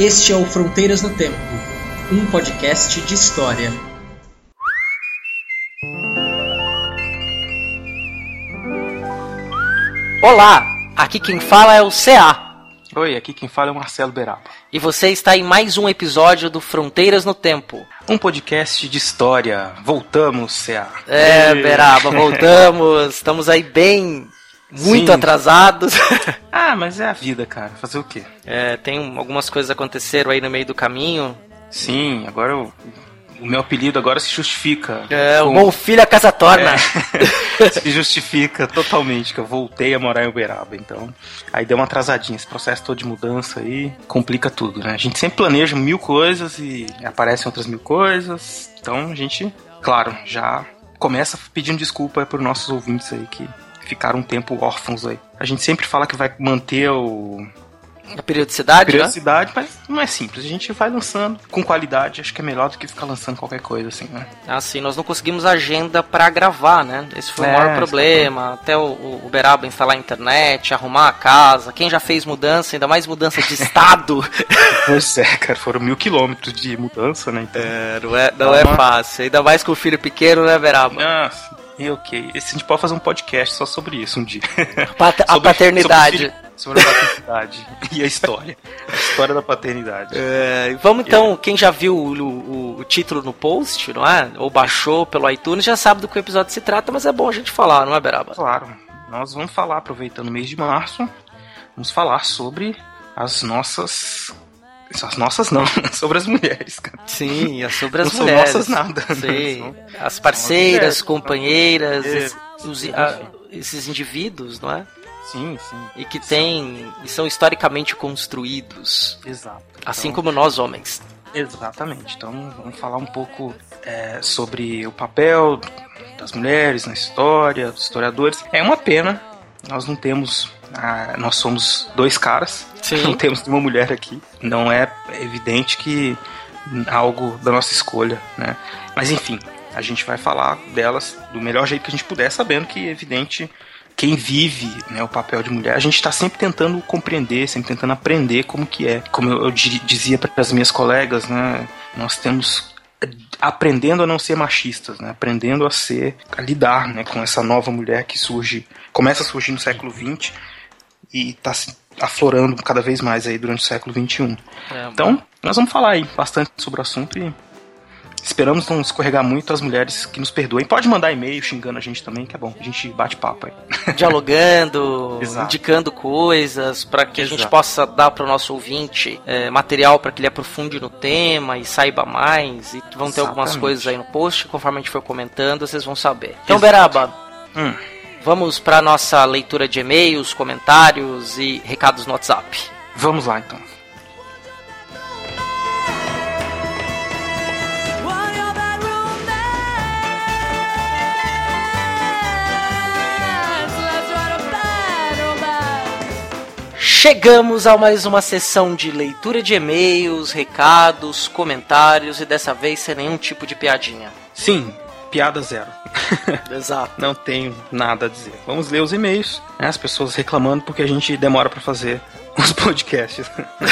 Este é o Fronteiras no Tempo, um podcast de história. Olá, aqui quem fala é o CA. Oi, aqui quem fala é o Marcelo Beraba. E você está em mais um episódio do Fronteiras no Tempo. Um podcast de história. Voltamos, CA. É, Beraba, voltamos. Estamos aí bem, muito Sim. atrasados. Ah, mas é a vida, cara. Fazer o quê? É, tem um- algumas coisas aconteceram aí no meio do caminho. Sim, agora eu- o meu apelido agora se justifica. É, o bom filho a casa torna. se justifica totalmente que eu voltei a morar em Uberaba, então aí deu uma atrasadinha, esse processo todo de mudança aí complica tudo, né? A gente sempre planeja mil coisas e aparecem outras mil coisas, então a gente, claro, já começa pedindo desculpa para os nossos ouvintes aí que ficaram um tempo órfãos aí. A gente sempre fala que vai manter o A periodicidade, né? periodicidade, mas não é simples. A gente vai lançando com qualidade, acho que é melhor do que ficar lançando qualquer coisa assim, né? Assim, nós não conseguimos agenda pra gravar, né? Esse foi o É, maior problema. Até o, o Uberaba instalar a internet, arrumar a casa. Quem já fez mudança, ainda mais mudança de estado. Pois é, cara, foram mil quilômetros de mudança, né? Então, não é, não é fácil. Ainda mais com o filho pequeno, né, Uberaba? Nossa, e ok. Esse, a gente pode fazer um podcast só sobre isso um dia. Pat- a Sobre- paternidade. Sobre, filho- sobre a paternidade e a história. A história da paternidade. É, vamos então, quem já viu o, o- o título no post, não é? Ou baixou pelo iTunes, já sabe do que o episódio se trata, mas é bom a gente falar, não é, Beraba? Claro, nós vamos falar, aproveitando o mês de março, vamos falar sobre as nossas. As nossas não, sobre as mulheres, cara. Sim, é sobre as Não são mulheres. nossas nada. Sim, São- as parceiras, mulheres. companheiras, É, es- os- a- esses indivíduos, não é? Sim, sim. E que têm e são historicamente construídos, Exato. assim Então, como nós homens. Exatamente. Então vamos falar um pouco é, sobre o papel das mulheres na história, dos historiadores. É uma pena, nós não temos. ah, nós somos dois caras, Sim. não temos nenhuma mulher aqui. Não é evidente que algo da nossa escolha, né? Mas enfim, a gente vai falar delas do melhor jeito que a gente puder, sabendo que é evidente quem vive né, o papel de mulher, a gente está sempre tentando compreender, sempre tentando aprender como que é. Como eu, eu di- dizia para as minhas colegas, né, nós temos eh, aprendendo a não ser machistas, né, aprendendo a ser, a lidar né, com essa nova mulher que surge, começa a surgir no século XX e está aflorando cada vez mais aí durante o século XXI. É, Então, nós vamos falar aí bastante sobre o assunto e esperamos não escorregar muito as mulheres que nos perdoem. Pode mandar e-mail xingando a gente também, que é bom. A gente bate papo aí. dialogando, Exato. indicando coisas para que a gente Exato. possa dar para o nosso ouvinte é, material para que ele aprofunde no tema e saiba mais. E vão ter algumas coisas aí no post, conforme a gente for comentando, vocês vão saber. Então, Exato. Beraba, Hum. Vamos para nossa leitura de e-mails, comentários e recados no WhatsApp. Vamos lá então. Chegamos a mais uma sessão de leitura de e-mails, recados, comentários e dessa vez sem nenhum tipo de piadinha. Sim, piada zero. Exato. Não tenho nada a dizer. Vamos ler os e-mails, né, as pessoas reclamando porque a gente demora pra fazer os podcasts.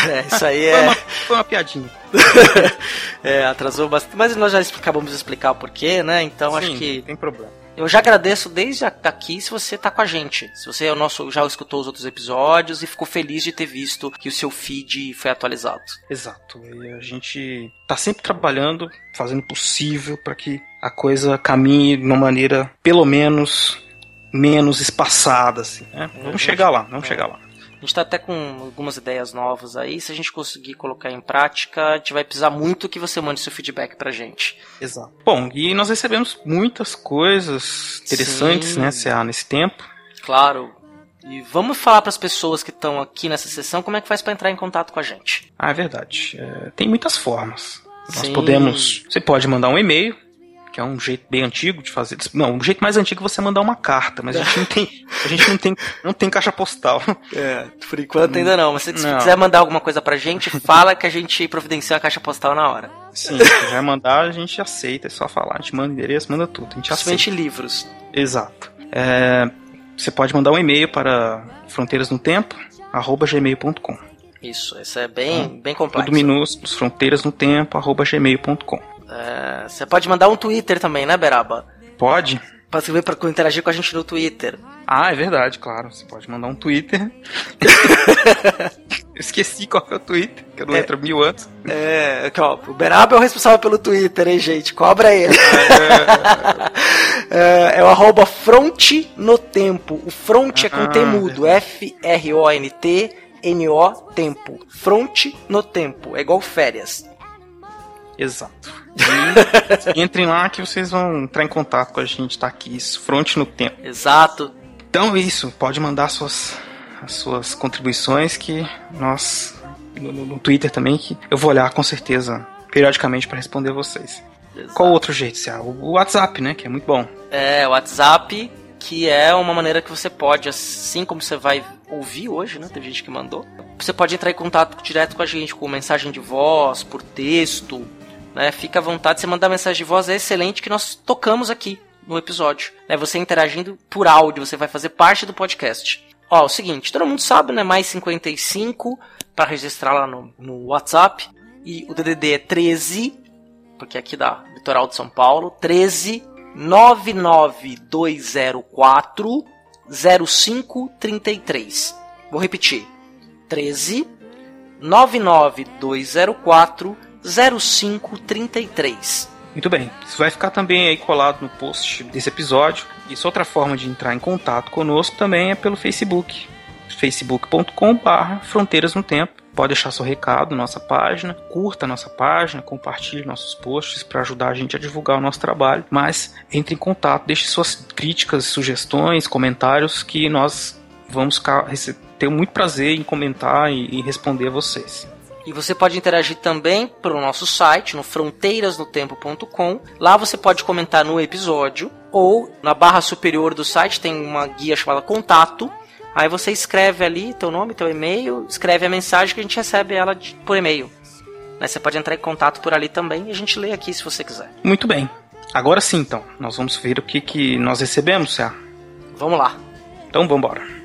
É, isso aí Foi, é. uma, foi uma piadinha. é, atrasou bastante. Mas nós já acabamos de explicar o porquê, né? Então acho Sim, que. tem problema. Eu já agradeço desde aqui se você tá com a gente. Se você é o nosso, já escutou os outros episódios e ficou feliz de ter visto que o seu feed foi atualizado. Exato. E a gente tá sempre trabalhando, fazendo o possível para que a coisa caminhe de uma maneira, pelo menos, menos espaçada, assim. Né? Vamos chegar lá, vamos chegar lá. A gente tá até com algumas ideias novas aí. Se a gente conseguir colocar em prática, a gente vai precisar muito que você mande seu feedback pra gente. Exato. Bom, e nós recebemos muitas coisas interessantes, Sim. né, CA, nesse tempo. Claro. E vamos falar para as pessoas que estão aqui nessa sessão como é que faz para entrar em contato com a gente. Ah, é verdade. É, tem muitas formas. Nós Sim. podemos. Você pode mandar um e-mail, que é um jeito bem antigo de fazer. Não, um jeito mais antigo é você mandar uma carta, mas a gente não tem, a gente não tem, não tem caixa postal. É, por enquanto ainda não. Mas se você quiser mandar alguma coisa pra gente, fala que a gente providencia a caixa postal na hora. Sim, se quiser mandar, a gente aceita, é só falar. A gente manda endereço, manda tudo. A gente Principalmente aceita. livros. Exato. É, você pode mandar um e-mail para fronteiras no tempo, arroba gmail.com. Isso, isso é bem, ah, bem complexo. Tudo minúsculo, fronteiras no tempo, arroba gmail.com. É, você pode mandar um Twitter também, né, Beraba? Pode. Pra você ver pra interagir com a gente no Twitter. Ah, é verdade, claro. Você pode mandar um Twitter. Eu esqueci qual é o Twitter, que eu não é, entro mil anos. É, ó, o Beraba é o responsável pelo Twitter, hein, gente? Cobra ele. É, é, é o arroba no tempo. O front é com ah, T mudo. F-R-O-N-T N-O tempo. Front no tempo. É igual férias. Exato. E entrem lá que vocês vão entrar em contato com a gente, tá aqui, isso, Front no tempo. Exato. Então isso, pode mandar suas, as suas contribuições que nós no, no, Twitter também que eu vou olhar com certeza periodicamente para responder vocês. Exato. Qual outro jeito, Cia? O WhatsApp, né, que é muito bom. É, o WhatsApp que é uma maneira que você pode, assim como você vai ouvir hoje, né? Tem gente que mandou. Você pode entrar em contato direto com a gente, com mensagem de voz, por texto, né? Fica à vontade, você mandar mensagem de voz é excelente que nós tocamos aqui no episódio. Né? Você interagindo por áudio, você vai fazer parte do podcast. Ó, o seguinte, todo mundo sabe, né? Mais 55 para registrar lá no, no WhatsApp. E o DDD é 13, porque aqui da Litoral de São Paulo, 13 99204 0533. Vou repetir. 13 99204 0533. Muito bem, isso vai ficar também aí colado no post desse episódio. Isso outra forma de entrar em contato conosco também é pelo Facebook. facebook.com/barra Fronteiras no Tempo pode deixar seu recado na nossa página, curta a nossa página, compartilhe nossos posts para ajudar a gente a divulgar o nosso trabalho, mas entre em contato, deixe suas críticas, sugestões, comentários que nós vamos ter muito prazer em comentar e responder a vocês. E você pode interagir também pelo nosso site, no fronteirasnotempo.com. Lá você pode comentar no episódio ou na barra superior do site tem uma guia chamada Contato Aí você escreve ali teu nome, teu e-mail, escreve a mensagem que a gente recebe ela de, por e-mail. Né, você pode entrar em contato por ali também e a gente lê aqui se você quiser. Muito bem. Agora sim, então, nós vamos ver o que, que nós recebemos, Cé. Vamos lá. Então vamos embora.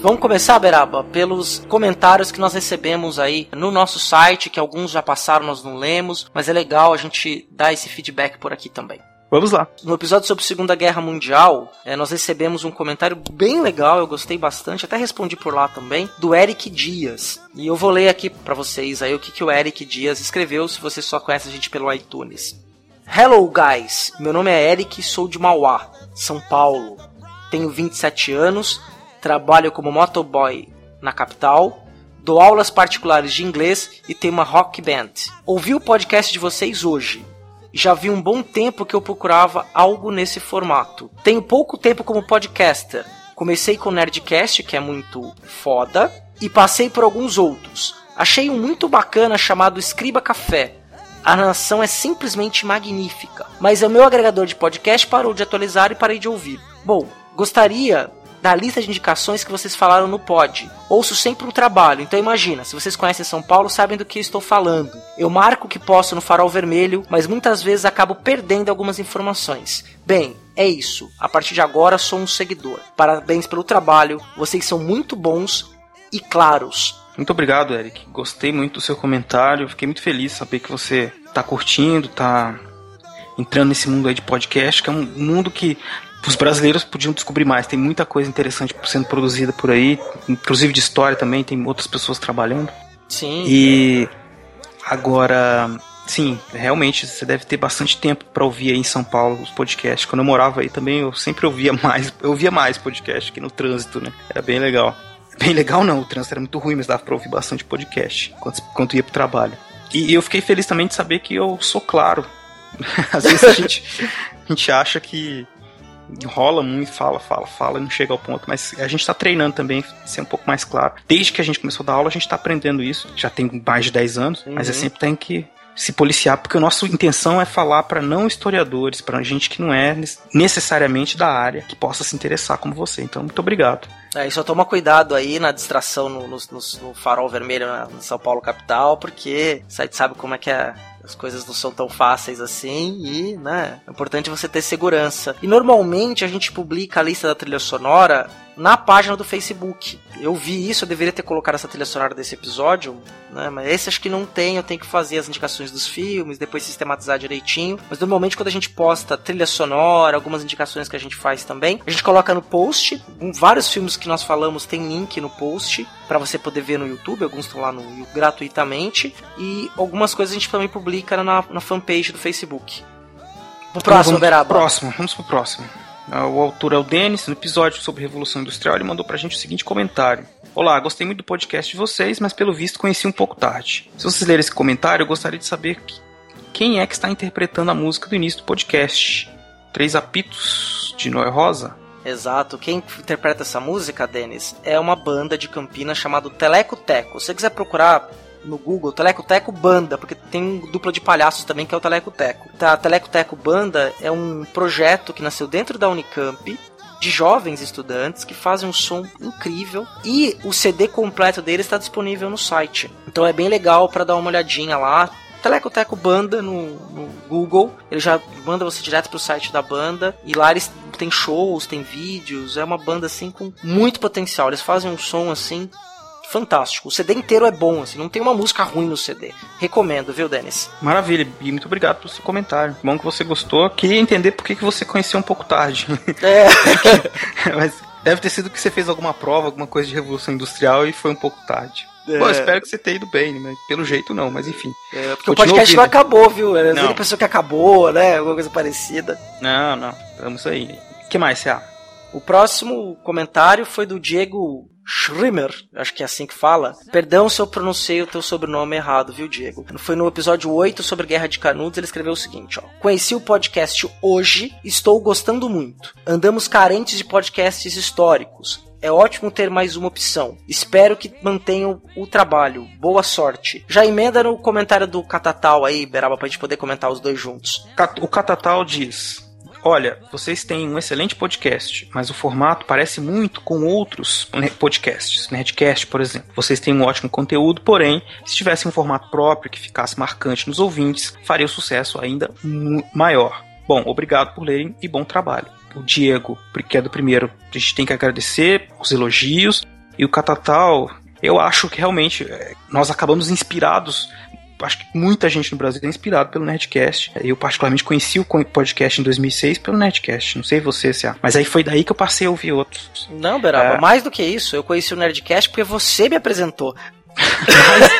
Vamos começar, Beraba, pelos comentários que nós recebemos aí no nosso site, que alguns já passaram, nós não lemos, mas é legal a gente dar esse feedback por aqui também. Vamos lá. No episódio sobre a Segunda Guerra Mundial, é, nós recebemos um comentário bem legal, eu gostei bastante, até respondi por lá também, do Eric Dias. E eu vou ler aqui para vocês aí o que, que o Eric Dias escreveu, se você só conhece a gente pelo iTunes. Hello, guys! Meu nome é Eric, sou de Mauá, São Paulo. Tenho 27 anos trabalho como motoboy na capital, dou aulas particulares de inglês e tenho uma rock band. Ouvi o podcast de vocês hoje. Já vi um bom tempo que eu procurava algo nesse formato. Tenho pouco tempo como podcaster. Comecei com o Nerdcast, que é muito foda, e passei por alguns outros. Achei um muito bacana chamado Escriba Café. A narração é simplesmente magnífica, mas o meu agregador de podcast parou de atualizar e parei de ouvir. Bom, gostaria da lista de indicações que vocês falaram no pod. Ouço sempre um trabalho, então imagina, se vocês conhecem São Paulo, sabem do que estou falando. Eu marco o que posso no farol vermelho, mas muitas vezes acabo perdendo algumas informações. Bem, é isso. A partir de agora sou um seguidor. Parabéns pelo trabalho, vocês são muito bons e claros. Muito obrigado, Eric. Gostei muito do seu comentário. Fiquei muito feliz saber que você está curtindo, está entrando nesse mundo aí de podcast, que é um mundo que os brasileiros podiam descobrir mais. Tem muita coisa interessante sendo produzida por aí, inclusive de história também, tem outras pessoas trabalhando. Sim. E agora, sim, realmente você deve ter bastante tempo para ouvir aí em São Paulo os podcasts. Quando eu morava aí também, eu sempre ouvia mais, eu ouvia mais podcast aqui no trânsito, né? Era bem legal. Bem legal não, o trânsito era muito ruim, mas dava para ouvir bastante podcast enquanto, enquanto ia pro trabalho. E eu fiquei feliz também de saber que eu sou claro. Às vezes a gente, a gente acha que enrola muito, fala, fala, fala, não chega ao ponto, mas a gente tá treinando também, ser um pouco mais claro. Desde que a gente começou a dar aula, a gente tá aprendendo isso, já tem mais de 10 anos, uhum. mas é sempre tem que se policiar, porque a nossa intenção é falar para não historiadores, para gente que não é necessariamente da área, que possa se interessar como você. Então, muito obrigado. É, e só toma cuidado aí na distração no, no, no farol vermelho na, São Paulo capital, porque você sabe como é que é as coisas não são tão fáceis assim e, né, é importante você ter segurança. E normalmente a gente publica a lista da trilha sonora na página do Facebook. Eu vi isso, eu deveria ter colocado essa trilha sonora desse episódio, né? Mas esse acho que não tem, eu tenho que fazer as indicações dos filmes, depois sistematizar direitinho. Mas normalmente quando a gente posta trilha sonora, algumas indicações que a gente faz também, a gente coloca no post. Vários filmes que nós falamos tem link no post para você poder ver no YouTube, alguns estão lá no gratuitamente. E algumas coisas a gente também publica na, na fanpage do Facebook. Pro próximo, Beraba. Próximo, vamos pro próximo. O autor é o Denis, no episódio sobre Revolução Industrial, ele mandou pra gente o seguinte comentário. Olá, gostei muito do podcast de vocês, mas pelo visto conheci um pouco tarde. Se vocês lerem esse comentário, eu gostaria de saber quem é que está interpretando a música do início do podcast. Três apitos de Noé Rosa? Exato. Quem interpreta essa música, Denis, é uma banda de Campinas chamada Teleco Teco. Se você quiser procurar no Google Teleco Teco Banda, porque tem dupla de palhaços também que é o Teleco Teco. Tá, Teleco Teco Banda é um projeto que nasceu dentro da Unicamp de jovens estudantes que fazem um som incrível e o CD completo dele está disponível no site. Então é bem legal para dar uma olhadinha lá. Teleco Teco Banda no, no, Google, ele já manda você direto pro site da banda e lá eles têm shows, tem vídeos, é uma banda assim com muito potencial. Eles fazem um som assim fantástico. O CD inteiro é bom, assim, não tem uma música ruim no CD. Recomendo, viu, Denis? Maravilha, e muito obrigado pelo seu comentário. Bom que você gostou. Queria entender por que, que você conheceu um pouco tarde. É. Mas deve ter sido que você fez alguma prova, alguma coisa de revolução industrial e foi um pouco tarde. É. Bom, espero que você tenha ido bem, mas pelo jeito não, mas enfim. É, porque o podcast ouvindo. não acabou, viu? Era não. pessoa que acabou, né? Alguma coisa parecida. Não, não. Vamos aí. O que mais, Cia? O próximo comentário foi do Diego Schrimmer, acho que é assim que fala. Perdão se eu pronunciei o teu sobrenome errado, viu, Diego? Foi no episódio 8 sobre Guerra de Canudos, ele escreveu o seguinte, ó. Conheci o podcast hoje, estou gostando muito. Andamos carentes de podcasts históricos. É ótimo ter mais uma opção. Espero que mantenham o trabalho. Boa sorte. Já emenda no comentário do Catatal aí, Beraba, pra gente poder comentar os dois juntos. O Catatal diz: Olha, vocês têm um excelente podcast, mas o formato parece muito com outros podcasts, Nerdcast, por exemplo. Vocês têm um ótimo conteúdo, porém, se tivesse um formato próprio que ficasse marcante nos ouvintes, faria o sucesso ainda maior. Bom, obrigado por lerem e bom trabalho. O Diego, que é do primeiro, a gente tem que agradecer os elogios. E o Catatal, eu acho que realmente eh, nós acabamos inspirados acho que muita gente no Brasil é inspirado pelo Nerdcast. Eu particularmente conheci o podcast em 2006 pelo Nerdcast. Não sei você, se mas aí foi daí que eu passei a ouvir outros. Não, Beraba, é... mais do que isso, eu conheci o Nerdcast porque você me apresentou. Mas,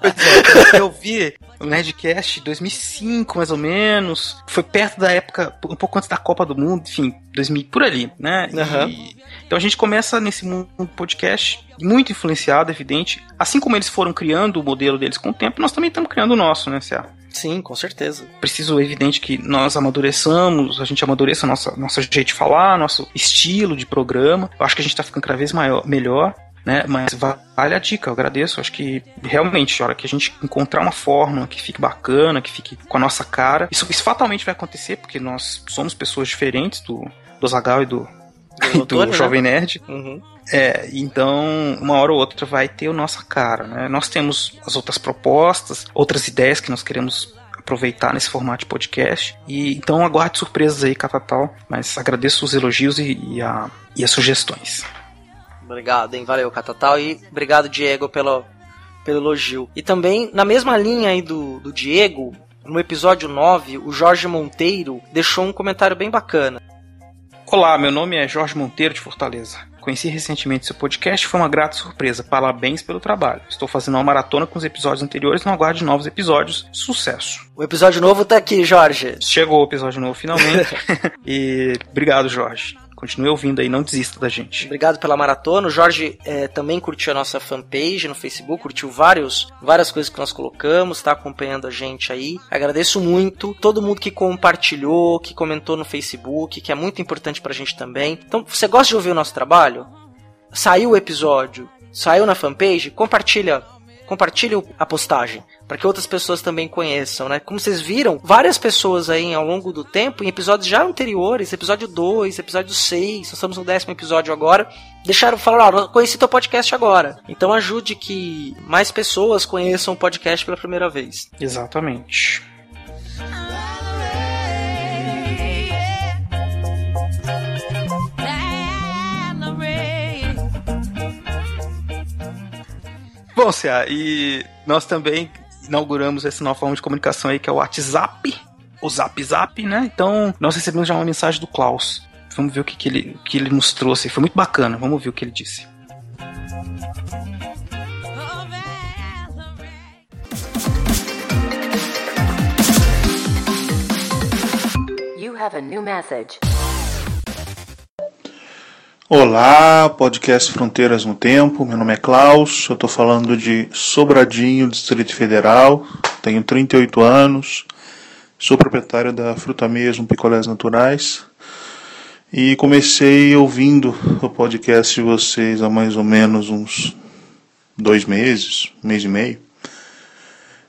pois é, eu vi o Nerdcast 2005, mais ou menos. Foi perto da época, um pouco antes da Copa do Mundo, enfim, 2000, por ali, né? Uhum. E, então a gente começa nesse mundo podcast muito influenciado, evidente. Assim como eles foram criando o modelo deles com o tempo, nós também estamos criando o nosso, né, Cia? Sim, com certeza. Preciso, evidente, que nós amadureçamos, a gente amadureça nossa, nosso jeito de falar, nosso estilo de programa. Eu acho que a gente está ficando cada vez maior, melhor né? Mas vale a dica, eu agradeço. Acho que realmente, a hora que a gente encontrar uma fórmula que fique bacana, que fique com a nossa cara, isso, isso fatalmente vai acontecer, porque nós somos pessoas diferentes do, do Zagal e do, do, do né? Jovem Nerd. Uhum. É, então, uma hora ou outra vai ter a nossa cara, né? Nós temos as outras propostas, outras ideias que nós queremos aproveitar nesse formato de podcast. E então aguarde surpresas aí, Catatal. Mas agradeço os elogios e, e, a, e as sugestões. Obrigado, hein? Valeu, Catatal. E obrigado, Diego, pelo, pelo elogio. E também, na mesma linha aí do, do Diego, no episódio 9, o Jorge Monteiro deixou um comentário bem bacana. Olá, meu nome é Jorge Monteiro de Fortaleza. Conheci recentemente seu podcast e foi uma grata surpresa. Parabéns pelo trabalho. Estou fazendo uma maratona com os episódios anteriores e não aguarde novos episódios. Sucesso. O episódio novo tá aqui, Jorge. Chegou o episódio novo finalmente. e obrigado, Jorge. Continue ouvindo aí, não desista da gente. Obrigado pela maratona. O Jorge é, também curtiu a nossa fanpage no Facebook, curtiu vários, várias coisas que nós colocamos, está acompanhando a gente aí. Agradeço muito todo mundo que compartilhou, que comentou no Facebook, que é muito importante pra gente também. Então, você gosta de ouvir o nosso trabalho? Saiu o episódio, saiu na fanpage, compartilha compartilhe a postagem para que outras pessoas também conheçam, né? Como vocês viram, várias pessoas aí ao longo do tempo, em episódios já anteriores, episódio 2, episódio 6, nós estamos no décimo episódio agora, deixaram falar, ó, conheci teu podcast agora. Então ajude que mais pessoas conheçam o podcast pela primeira vez. Exatamente. Bom, Cia, e nós também inauguramos essa nova forma de comunicação aí que é o WhatsApp, o Zap Zap, né? Então, nós recebemos já uma mensagem do Klaus. Vamos ver o que, que, ele, que ele nos trouxe. Foi muito bacana, vamos ver o que ele disse. You have a new message. Olá, podcast Fronteiras no Tempo. Meu nome é Klaus, eu estou falando de Sobradinho, Distrito Federal. Tenho 38 anos, sou proprietário da Fruta Mesmo Picolés Naturais e comecei ouvindo o podcast de vocês há mais ou menos uns dois meses, um mês e meio.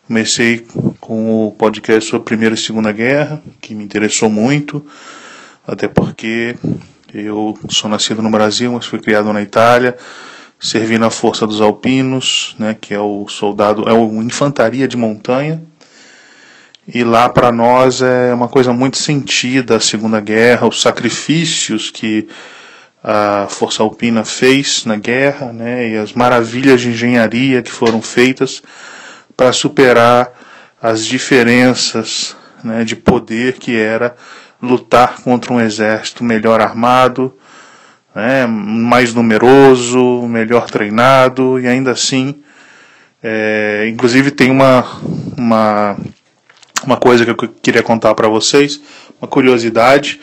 Comecei com o podcast sobre a Primeira e Segunda Guerra, que me interessou muito, até porque eu sou nascido no Brasil, mas fui criado na Itália. Servi na Força dos Alpinos, né, que é o soldado, é o infantaria de montanha. E lá para nós é uma coisa muito sentida a Segunda Guerra, os sacrifícios que a Força Alpina fez na guerra, né, e as maravilhas de engenharia que foram feitas para superar as diferenças né, de poder que era lutar contra um exército melhor armado, né, mais numeroso, melhor treinado e ainda assim, é, inclusive tem uma, uma, uma coisa que eu queria contar para vocês, uma curiosidade,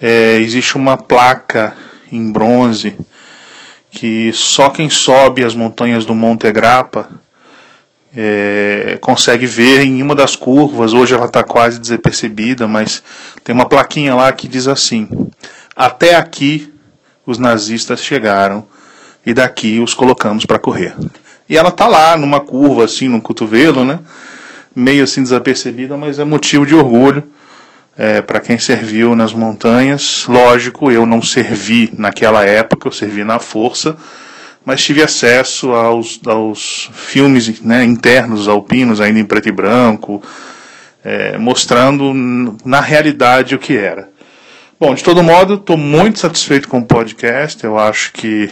é, existe uma placa em bronze que só quem sobe as montanhas do Monte Grappa é, consegue ver em uma das curvas, hoje ela está quase desapercebida, mas tem uma plaquinha lá que diz assim: Até aqui os nazistas chegaram e daqui os colocamos para correr. E ela está lá numa curva assim no cotovelo, né? Meio assim desapercebida, mas é motivo de orgulho é, para quem serviu nas montanhas. Lógico, eu não servi naquela época, eu servi na força mas tive acesso aos, aos filmes né, internos alpinos, ainda em preto e branco, é, mostrando na realidade o que era. Bom, de todo modo, estou muito satisfeito com o podcast, eu acho que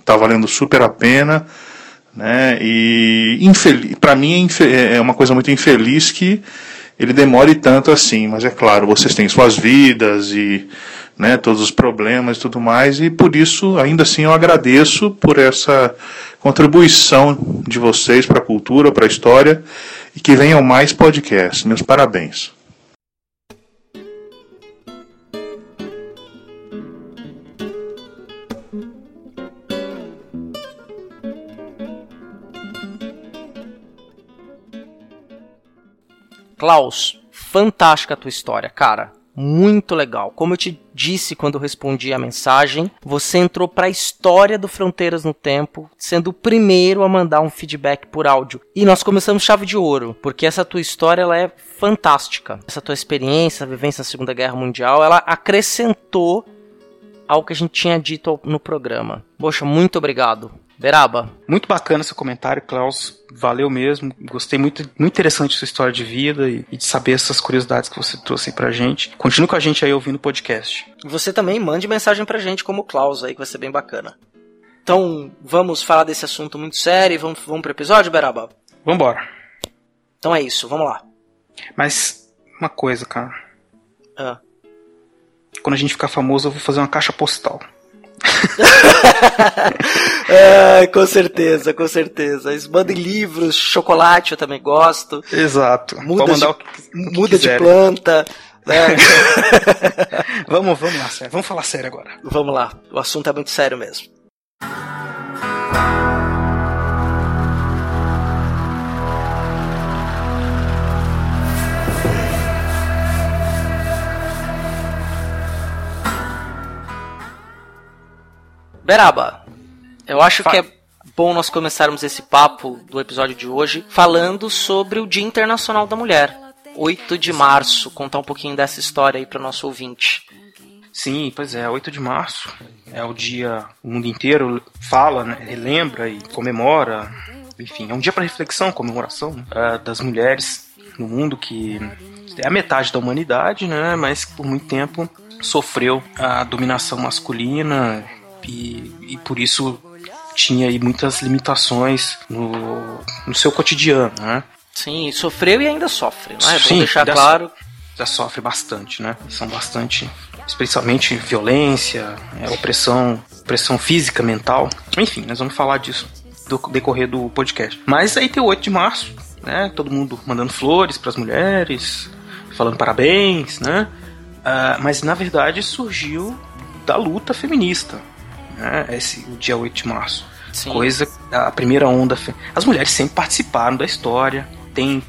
está valendo super a pena. Né, e para mim é, é, é uma coisa muito infeliz que ele demore tanto assim, mas é claro, vocês têm suas vidas e né, todos os problemas e tudo mais, e por isso, ainda assim, eu agradeço por essa contribuição de vocês para a cultura, para a história, e que venham mais podcasts. Meus parabéns. Klaus, fantástica a tua história, cara muito legal. Como eu te disse quando respondi a mensagem, você entrou para a história do Fronteiras no Tempo, sendo o primeiro a mandar um feedback por áudio. E nós começamos chave de ouro, porque essa tua história ela é fantástica. Essa tua experiência, a vivência na Segunda Guerra Mundial, ela acrescentou ao que a gente tinha dito no programa. Poxa, muito obrigado. Beraba. Muito bacana seu comentário, Klaus. Valeu mesmo. Gostei muito, muito interessante sua história de vida e, e, de saber essas curiosidades que você trouxe aí pra gente. Continue com a gente aí ouvindo o podcast. Você também mande mensagem pra gente como o Klaus aí, que vai ser bem bacana. Então, vamos falar desse assunto muito sério e vamos, vamos pro episódio, Beraba? Vambora. Então é isso, vamos lá. Mas, uma coisa, cara. Ah. Quando a gente ficar famoso, eu vou fazer uma caixa postal. é, com certeza, com certeza. Eles mandem livros, chocolate eu também gosto. Exato. Muda, de, muda de planta. vamos, vamos lá, sério. Vamos falar sério agora. Vamos lá, o assunto é muito sério mesmo. Beraba, eu acho que é bom nós começarmos esse papo do episódio de hoje falando sobre o Dia Internacional da Mulher, 8 de março. Contar um pouquinho dessa história aí para o nosso ouvinte. Sim, pois é, 8 de março é o dia, o mundo inteiro fala, né, relembra e comemora, enfim, é um dia para reflexão, comemoração né, é, das mulheres no mundo que é a metade da humanidade, né, mas por muito tempo sofreu a dominação masculina e, e por isso tinha aí muitas limitações no, no seu cotidiano, né? Sim, sofreu e ainda sofre, não é? Sim, bom deixar claro. Já sofre bastante, né? São bastante, especialmente violência, é, opressão, opressão física, mental. Enfim, nós vamos falar disso do decorrer do podcast. Mas aí tem o 8 de março, né? Todo mundo mandando flores para as mulheres, falando parabéns, né? Uh, mas na verdade surgiu da luta feminista, né? Esse, o dia 8 de março. Sim. Coisa, a primeira onda. fe- As mulheres sempre participaram da história, tem.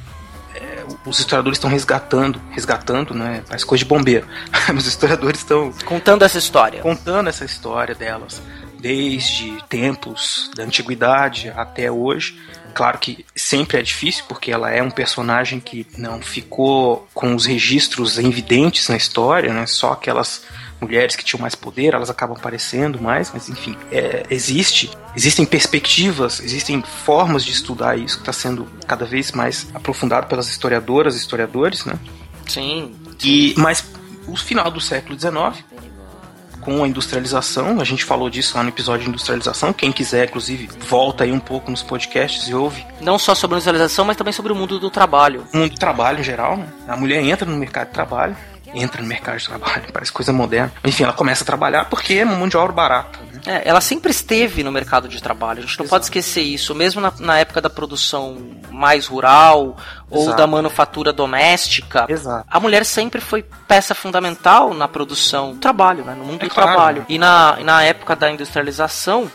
é, os historiadores estão resgatando, resgatando, né? Parece coisa de bombeiro. Os historiadores estão Contando essa história. contando essa história delas desde tempos da antiguidade até hoje. Claro que sempre é difícil, porque ela é um personagem que não ficou com os registros evidentes na história, né? Só aquelas mulheres que tinham mais poder, elas acabam aparecendo mais, mas enfim, é, existe, existem perspectivas, existem formas de estudar isso que está sendo cada vez mais aprofundado pelas historiadoras e historiadores, né? Sim. E, mas o final do século XIX, com a industrialização, a gente falou disso lá no episódio de industrialização. Quem quiser, inclusive, volta aí um pouco nos podcasts e ouve. Não só sobre a industrialização, mas também sobre o mundo do trabalho. O mundo do trabalho em geral, né? A mulher entra no mercado de trabalho, entra no mercado de trabalho, parece coisa moderna. Enfim, ela começa a trabalhar porque é mão de obra barata. Né? É, ela sempre esteve no mercado de trabalho, a gente não pode esquecer isso, mesmo na, na época da produção mais rural ou Exato. da manufatura doméstica. Exato. A mulher sempre foi peça fundamental na produção do trabalho, né, no mundo É do claro. trabalho. E na, e na época da industrialização,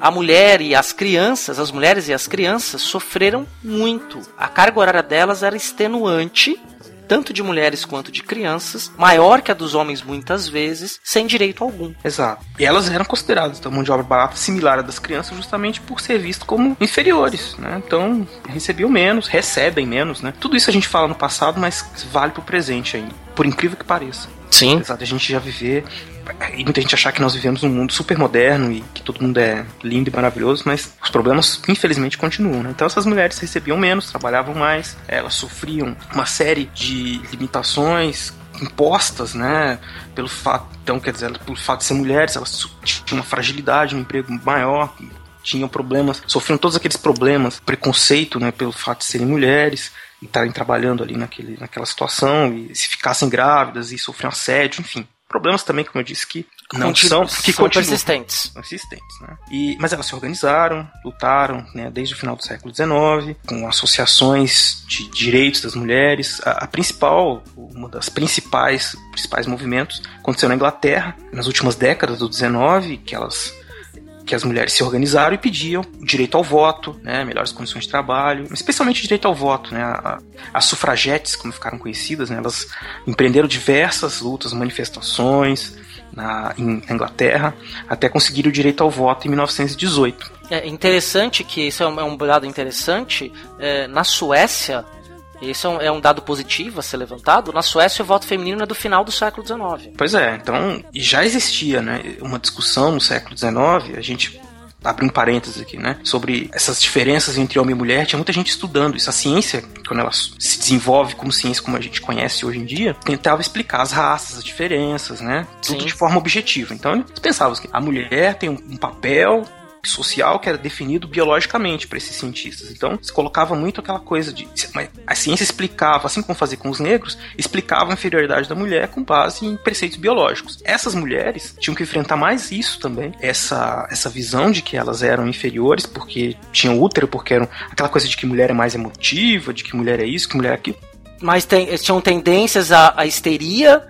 a mulher e as crianças, as mulheres e as crianças sofreram muito. A carga horária delas era extenuante, tanto de mulheres quanto de crianças, maior que a dos homens muitas vezes, sem direito algum. Exato. E elas eram consideradas então, mão de obra barata similar à das crianças justamente por ser visto como inferiores, né? Então, recebiam menos, recebem menos, né? Tudo isso a gente fala no passado, mas vale pro presente ainda, por incrível que pareça. Sim. Apesar de a gente já viver e muita gente achar que nós vivemos num mundo super moderno e que todo mundo é lindo e maravilhoso, mas os problemas infelizmente continuam. Né? Então essas mulheres recebiam menos, trabalhavam mais, elas sofriam uma série de limitações impostas, né, pelo fato, então quer dizer, pelo fato de ser mulheres, elas tinham uma fragilidade, um emprego maior, tinham problemas, sofriam todos aqueles problemas, preconceito, né, pelo fato de serem mulheres e estarem trabalhando ali naquele, naquela situação e se ficassem grávidas e sofriam assédio, enfim. Problemas também, como eu disse, que não Continu- são, que são continuam persistentes. são existentes, né? E, mas elas se organizaram, lutaram, né, desde o final do século XIX, com associações de direitos das mulheres. A, a principal, uma das principais, principais movimentos aconteceu na Inglaterra nas últimas décadas do XIX, que elas que as mulheres se organizaram e pediam direito ao voto, né, melhores condições de trabalho, especialmente direito ao voto, né, as sufragetes, como ficaram conhecidas, né, elas empreenderam diversas lutas, manifestações na, em Inglaterra, até conseguir o direito ao voto em 1918. É interessante que isso é um, é um dado interessante. é, na Suécia, isso é um, é um dado positivo a ser levantado. Na Suécia, o voto feminino é do final do século XIX. Pois é, então já existia, né, uma discussão no século XIX, a gente abre um parênteses aqui, né, sobre essas diferenças entre homem e mulher, tinha muita gente estudando isso. A ciência, quando ela se desenvolve como ciência como a gente conhece hoje em dia, tentava explicar as raças, as diferenças, né, tudo Sim. de forma objetiva. Então eles pensavam que a mulher tem um papel social que era definido biologicamente para esses cientistas. Então, se colocava muito aquela coisa de. mas A ciência explicava, assim como fazia com os negros, explicava a inferioridade da mulher com base em preceitos biológicos. Essas mulheres tinham que enfrentar mais isso também, essa, essa visão de que elas eram inferiores porque tinham útero, porque eram aquela coisa de que mulher é mais emotiva, de que mulher é isso, que mulher é aquilo. mais tem, tinham tendências à, à histeria,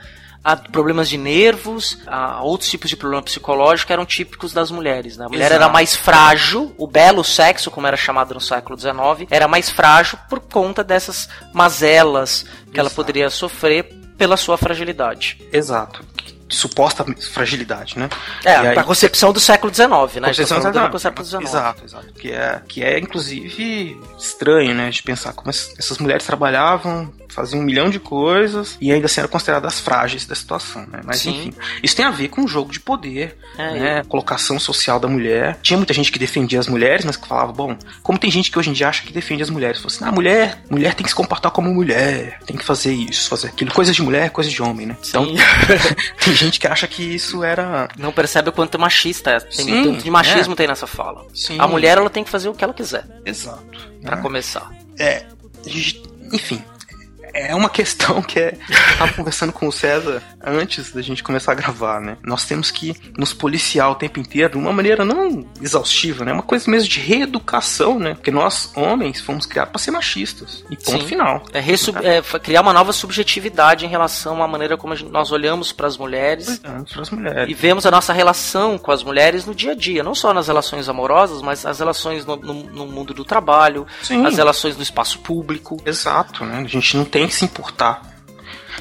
a problemas de nervos, a outros tipos de problema psicológico eram típicos das mulheres. Né? A mulher Exato. era mais frágil, o belo sexo, como era chamado no século XIX, era mais frágil por conta dessas mazelas que ela Exato. poderia sofrer pela sua fragilidade. Exato. Suposta fragilidade, né? É, E aí- a concepção do século XIX, né? Tá Concepção do século XIX. Exato, exato. Que é, que é, inclusive, estranho, né? De pensar como es- essas mulheres trabalhavam, faziam um milhão de coisas e ainda assim eram consideradas frágeis da situação, né? Mas, Sim. enfim, isso tem a ver com o jogo de poder, É, né? Colocação social da mulher. Tinha muita gente que defendia as mulheres, mas que falava, bom, como tem gente que hoje em dia acha que defende as mulheres. Falou assim, ah, mulher, mulher tem que se comportar como mulher, tem que fazer isso, fazer aquilo. Coisas de mulher, coisas de homem, né? Então, Sim. tem gente que acha que isso era Não percebe o quanto machista é. Tem Sim, tanto de machismo tem nessa fala. Sim. A mulher ela tem que fazer o que ela quiser, Exato. pra né? começar. É, enfim, é uma questão que é. Eu tava conversando com o César antes da gente começar a gravar, né? Nós temos que nos policiar o tempo inteiro de uma maneira não exaustiva, né? Uma coisa mesmo de reeducação, né? Porque nós, homens, fomos criados para ser machistas. E ponto Sim. final. É, é, criar uma nova subjetividade em relação à maneira como gente- nós olhamos para as mulheres Para as mulheres. e vemos a nossa relação com as mulheres no dia a dia, não só nas relações amorosas, mas as relações no, no- no mundo do trabalho, Sim. as relações no espaço público. Exato, né? A gente não tem que se importar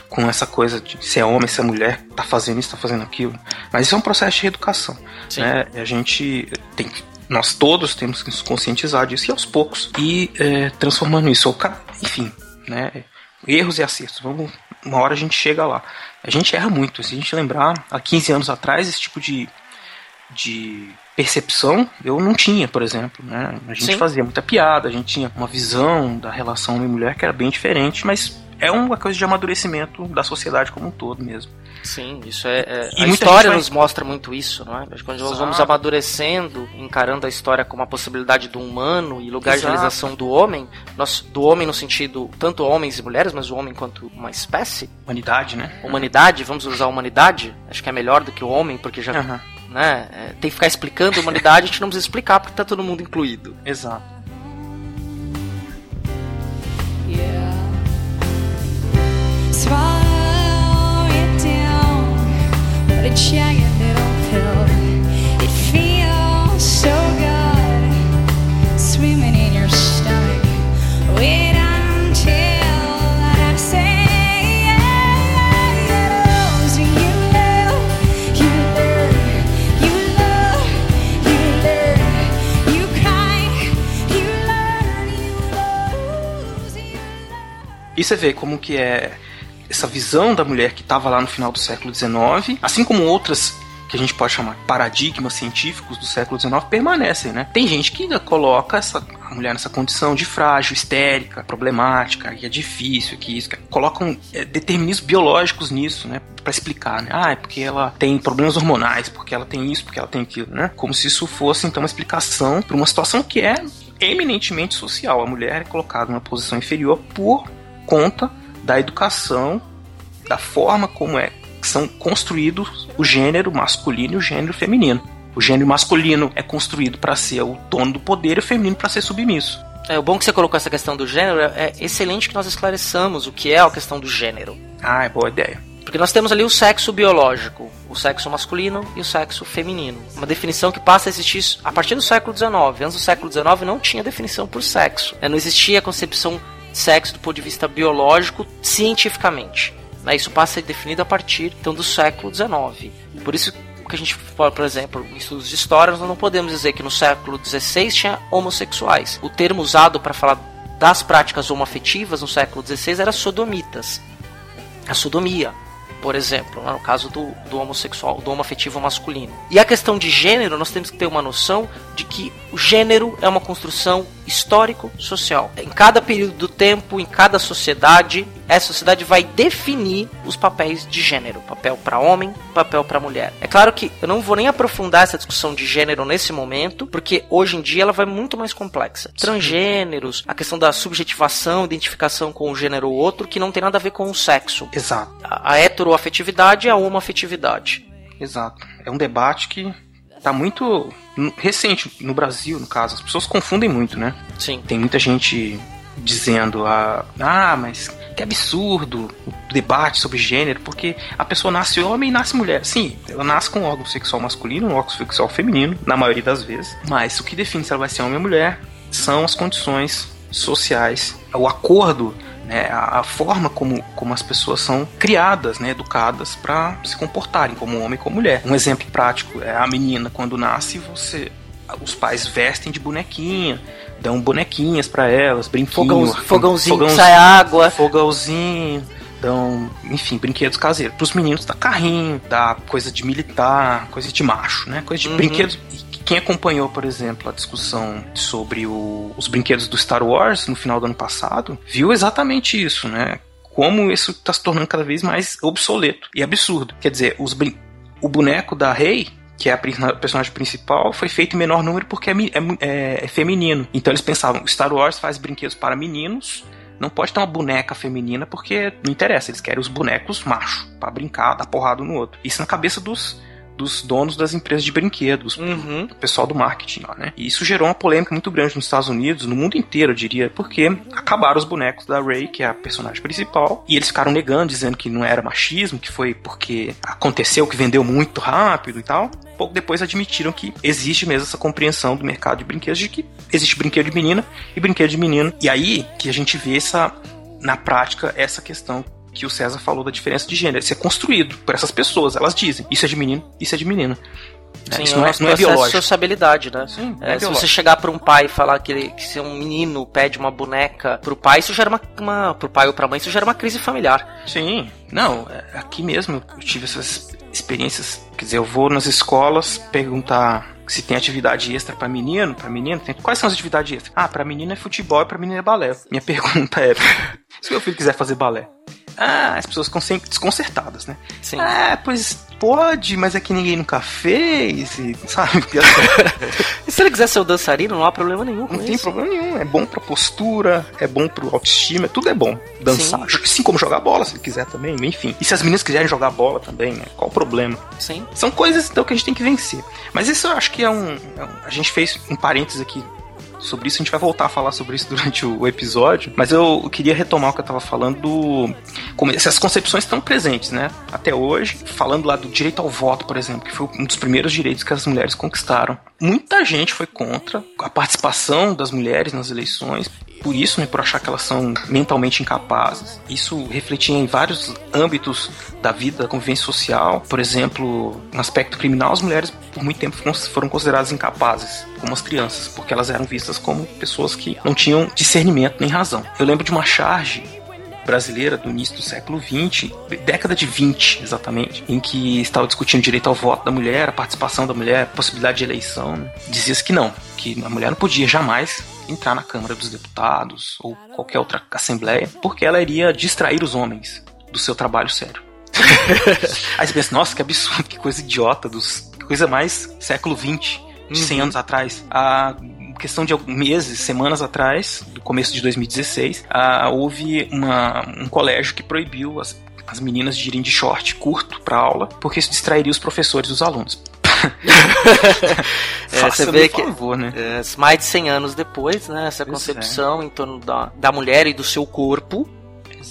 com essa coisa de se é homem, se é mulher, tá fazendo isso, tá fazendo aquilo. Mas isso é um processo de reeducação. Sim. Né? E A gente tem que. Nós todos temos que nos conscientizar disso e aos poucos. E é, transformando isso. ou Enfim, né? Erros e acertos. Vamos, uma hora a gente chega lá. A gente erra muito. Se a gente lembrar, há 15 anos atrás, esse tipo de, de percepção eu não tinha, por exemplo. Né? A gente Sim. fazia muita piada, a gente tinha uma visão da relação homem-mulher que era bem diferente, mas é uma coisa de amadurecimento da sociedade como um todo mesmo. Sim, isso é. é- E a história vai- nos mostra muito isso, não é? Quando nós vamos Exato. amadurecendo, encarando a história como a possibilidade do humano e lugar de Exato. realização do homem, nós, do homem no sentido tanto homens e mulheres, mas o homem quanto uma espécie, Humanidade, né? humanidade, vamos usar humanidade, acho que é melhor do que o homem, porque já Aham, né, é, tem que ficar explicando a humanidade, a gente não precisa explicar porque tá todo mundo incluído. Exato. Swallow E você vê como que é essa visão da mulher que estava lá no final do século XIX, assim como outras que a gente pode chamar paradigmas científicos do século XIX permanecem, né? Tem gente que ainda coloca essa a mulher nessa condição de frágil, histérica, problemática, que é difícil, que isso, que colocam é, determinismos biológicos nisso, né? Pra explicar, né? Ah, é porque ela tem problemas hormonais, porque ela tem isso, porque ela tem aquilo, né? Como se isso fosse então uma explicação para uma situação que é eminentemente social. A mulher é colocada numa posição inferior por conta da educação, da forma como é que são construídos o gênero masculino e o gênero feminino. O gênero masculino é construído para ser o dono do poder e o feminino para ser submisso. É, o bom que você colocou essa questão do gênero é é excelente que nós esclareçamos o que é a questão do gênero. Ah, é boa ideia. Porque nós temos ali o sexo biológico, o sexo masculino e o sexo feminino. Uma definição que passa a existir a partir do século XIX. Antes do século XIX não tinha definição por sexo. né? Não existia a concepção sexo do ponto de vista biológico cientificamente. né? Isso passa a ser definido a partir então do século XIX. Por isso que a gente, por por exemplo, em estudos de história, nós não podemos dizer que no século XVI tinha homossexuais. O termo usado para falar das práticas homoafetivas no século XVI era sodomitas a sodomia, por exemplo, né, no caso do, do homossexual, do homoafetivo masculino. E a questão de gênero, nós temos que ter uma noção de que o gênero é uma construção histórico-social. Em cada período do tempo, em cada sociedade, essa sociedade vai definir os papéis de gênero, papel para homem, papel para mulher. É claro que eu não vou nem aprofundar essa discussão de gênero nesse momento, porque hoje em dia ela vai muito mais complexa. Transgêneros, a questão da subjetivação, identificação com um gênero ou outro, que não tem nada a ver com o sexo. Exato, A a heteroafetividade e a homoafetividade. exato. É um debate que tá muito recente no Brasil, no caso. As pessoas confundem muito, né? Sim. Tem muita gente dizendo ah, ah, mas que absurdo o debate sobre gênero, porque a pessoa nasce homem e nasce mulher. Sim, ela nasce com um órgão sexual masculino, um órgão sexual feminino, na maioria das vezes. Mas o que define se ela vai ser homem ou mulher são as condições sociais, o acordo né, a, a forma como, como as pessoas são criadas, né, educadas para se comportarem como homem e como mulher. Um exemplo prático é a menina quando nasce, você os pais vestem de bonequinha, dão bonequinhas para elas, brinquinhos, Fogão, fogãozinho que sai água. fogãozinho, dão, enfim, brinquedos caseiros. Pros meninos dá carrinho, dá coisa de militar, coisa de macho, né? Coisa de Uhum. brinquedos. Quem acompanhou, por exemplo, a discussão sobre o- os brinquedos do Star Wars no final do ano passado, viu exatamente isso, né? Como isso está se tornando cada vez mais obsoleto e absurdo. Quer dizer, o boneco da Rey, que é a personagem principal, foi feito em menor número porque é, é é- é feminino. Então eles pensavam, Star Wars faz brinquedos para meninos, não pode ter uma boneca feminina porque não interessa, eles querem os bonecos macho pra brincar, dar porrada um no outro. Isso na cabeça dos, dos donos das empresas de brinquedos, Uhum. o pessoal do marketing lá, né? E isso gerou uma polêmica muito grande nos Estados Unidos, no mundo inteiro, eu diria, porque acabaram os bonecos da Ray, que é a personagem principal, e eles ficaram negando, dizendo que não era machismo, que foi porque aconteceu, que vendeu muito rápido e tal. Pouco depois admitiram que existe mesmo essa compreensão do mercado de brinquedos de que existe brinquedo de menina e brinquedo de menino. E aí que a gente vê essa na prática essa questão que o César falou da diferença de gênero. Isso é construído por essas pessoas. Elas dizem, isso é de menino, isso é de menina. É, Sim, isso é não um é, não é biológico. sociabilidade, né? Sim, É, é se você chegar pra um pai e falar que, ele, que se um menino pede uma boneca pro pai, isso gera uma, uma. pro pai ou pra mãe, isso gera uma crise familiar. Sim, não, é, aqui mesmo eu tive essas experiências. Quer dizer, eu vou nas escolas perguntar se tem atividade extra pra menino, pra menino, tem, quais são as atividades extras? Ah, pra menino é futebol e pra menino é balé. Minha pergunta é: se meu filho quiser fazer balé? Ah, as pessoas ficam sempre desconcertadas, né? Sim. Ah, pois pode, mas é que ninguém nunca fez, e, sabe? E se ele quiser ser o dançarino, não há problema nenhum com Não tem isso. problema nenhum. É bom pra postura, é bom pro autoestima, tudo é bom. Dançar, assim como jogar bola, se ele quiser também, enfim. E se as meninas quiserem jogar bola também, né? Qual o problema? Sim. São coisas então que a gente tem que vencer. Mas isso eu acho que é um. é um- a gente fez um parênteses aqui sobre isso, a gente vai voltar a falar sobre isso durante o, episódio. Mas eu queria retomar o que eu tava falando do. Como essas concepções estão presentes, né? Até hoje, falando lá do direito ao voto, por exemplo, que foi um dos primeiros direitos que as mulheres conquistaram. Muita gente foi contra a participação das mulheres nas eleições. Por isso, né, por achar que elas são mentalmente incapazes. Isso refletia em vários âmbitos da vida, da convivência social. Por exemplo, no aspecto criminal, as mulheres por muito tempo foram- consideradas incapazes, como as crianças, porque elas eram vistas como pessoas que não tinham discernimento nem razão. Eu lembro de uma charge brasileira do início do século XX, década de 20 exatamente, em que estava discutindo o direito ao voto da mulher, a participação da mulher, possibilidade de eleição. né? Dizia-se que não, que a mulher não podia jamais entrar na Câmara dos Deputados ou qualquer outra assembleia, porque ela iria distrair os homens do seu trabalho sério. Aí você pensa, nossa, que absurdo, que coisa idiota, dos, que coisa mais século XX, de 100 anos atrás. A questão de meses, semanas atrás, do começo de 2016, ah, houve uma, um colégio que proibiu as, as meninas de irem de short curto para aula, porque isso distrairia os professores dos alunos. É, você vê que- favor, né? É, mais de 100 anos depois, né, essa Pois concepção em torno da, da mulher e do seu corpo,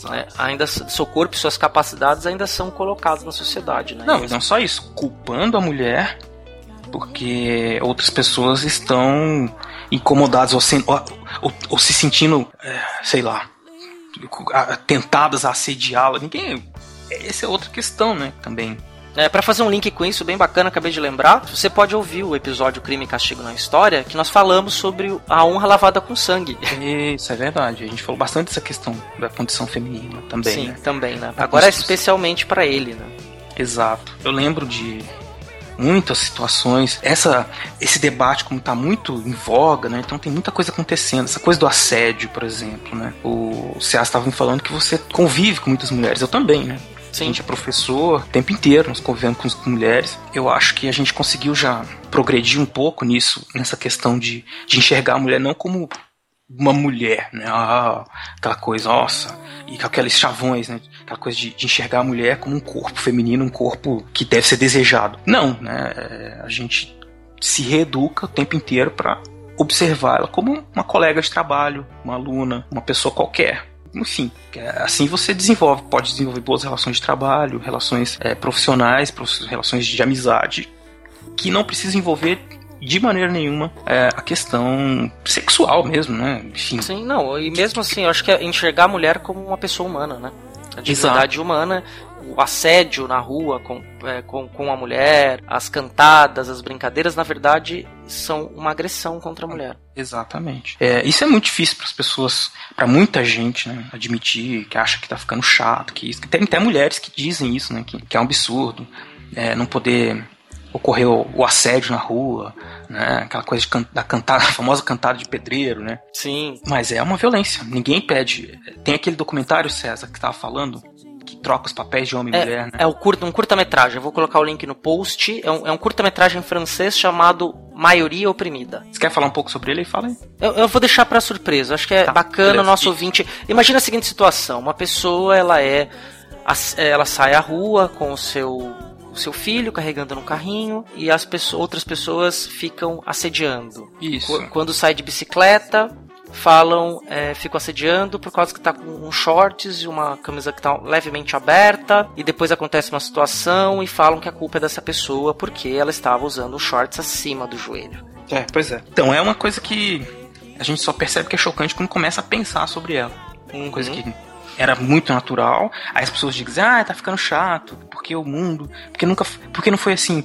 né, ainda seu corpo e suas capacidades ainda são colocados na sociedade, né? Não, E não só isso, culpando a mulher porque outras pessoas estão incomodadas ou, sen- ou- ou- ou se sentindo, é, sei lá, tentadas a assediá-la. Ninguém. Essa é outra questão, né? Também. É, para fazer um link com isso, bem bacana, acabei de lembrar, você pode ouvir o episódio Crime e Castigo na História, que nós falamos sobre a honra lavada com sangue. Isso é verdade. A gente falou bastante dessa questão da condição feminina também, Sim, né? também, né? Agora é especialmente para ele, né? Exato. Eu lembro de muitas situações. Essa, esse debate como está muito em voga, né? Então tem muita coisa acontecendo. Essa coisa do assédio, por exemplo, né? O Ceas estava me falando que você convive com muitas mulheres. Eu também, né? A Sim. gente é professor o tempo inteiro, nós convivemos com, com mulheres. Eu acho que a gente conseguiu já progredir um pouco nisso, nessa questão de, de enxergar a mulher não como uma mulher, né? Ah, aquela coisa, nossa, e com aqueles chavões, né? Aquela coisa de, de enxergar a mulher como um corpo feminino, um corpo que deve ser desejado. Não, né? É, A gente se reeduca o tempo inteiro para observar ela como uma colega de trabalho, uma aluna, uma pessoa qualquer. enfim, é, assim você desenvolve, pode desenvolver boas relações de trabalho, relações é, profissionais, prof- relações de amizade, que não precisa envolver de maneira nenhuma é, a questão sexual mesmo, né? Enfim, Sim, não, e mesmo assim, eu acho que é enxergar a mulher como uma pessoa humana, né? A dignidade humana, o assédio na rua com, é, com, com a mulher, as cantadas, as brincadeiras, na verdade, são uma agressão contra a mulher. Exatamente. É, isso é muito difícil para as pessoas, para muita gente, né, admitir que acha que tá ficando chato, que isso. Tem até mulheres que dizem isso, né, que, que é um absurdo, é, não poder ocorrer o, assédio na rua, né, aquela coisa de can- da cantada, a famosa cantada de pedreiro, né. Sim, Mas é uma violência. Ninguém pede. Tem aquele documentário César que tava falando que troca os papéis de homem e mulher, né? É, é o curta, um curta-metragem. Eu vou colocar o link no post. É um, é um curta-metragem francês chamado Maioria Oprimida. Você quer falar um pouco sobre ele? Fala aí. Eu, eu vou deixar pra surpresa. Acho que é Tá, bacana beleza. o nosso ouvinte. Imagina a seguinte situação: uma pessoa, ela é, ela sai à rua com o seu o seu filho carregando no carrinho e as pessoas, outras pessoas ficam assediando. Isso. Qu- Quando sai de bicicleta, falam, é, ficam assediando por causa que tá com um shorts e uma camisa que tá levemente aberta, e depois acontece uma situação e falam que a culpa é dessa pessoa porque ela estava usando os shorts acima do joelho. É, pois é. Então é uma coisa que a gente só percebe que é chocante quando começa a pensar sobre ela. Uma coisa que era muito natural. Aí as pessoas dizem, ah, tá ficando chato, porque o mundo. Porque nunca. Porque não foi assim.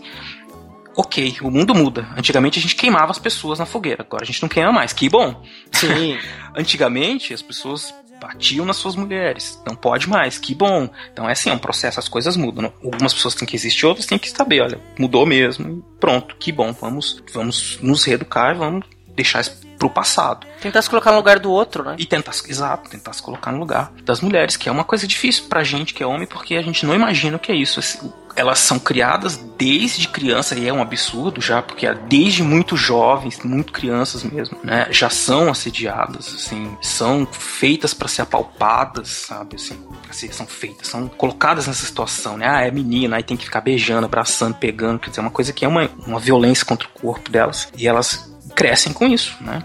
Ok, o mundo muda. Antigamente a gente queimava as pessoas na fogueira, agora a gente não queima mais. Que bom! Sim. Antigamente as pessoas batiam nas suas mulheres. Não pode mais, que bom. Então é assim, é um processo, as coisas mudam. Algumas pessoas têm que existir, outras têm que saber, olha, mudou mesmo. Pronto, que bom. Vamos, vamos nos reeducar, vamos deixar pro passado. Tentar se colocar no lugar do outro, né? E tentar, exato, tentar se colocar no lugar das mulheres, que é uma coisa difícil pra gente que é homem, porque a gente não imagina o que é isso. Esse- Elas são criadas desde criança, e é um absurdo já, porque é desde muito jovens, muito crianças mesmo, né, já são assediadas, assim, são feitas pra ser apalpadas, sabe, assim, assim, são feitas, são colocadas nessa situação, né, ah, é menina, aí tem que ficar beijando, abraçando, pegando, quer dizer, é uma coisa que é uma, uma violência contra o corpo delas, e elas crescem com isso, né,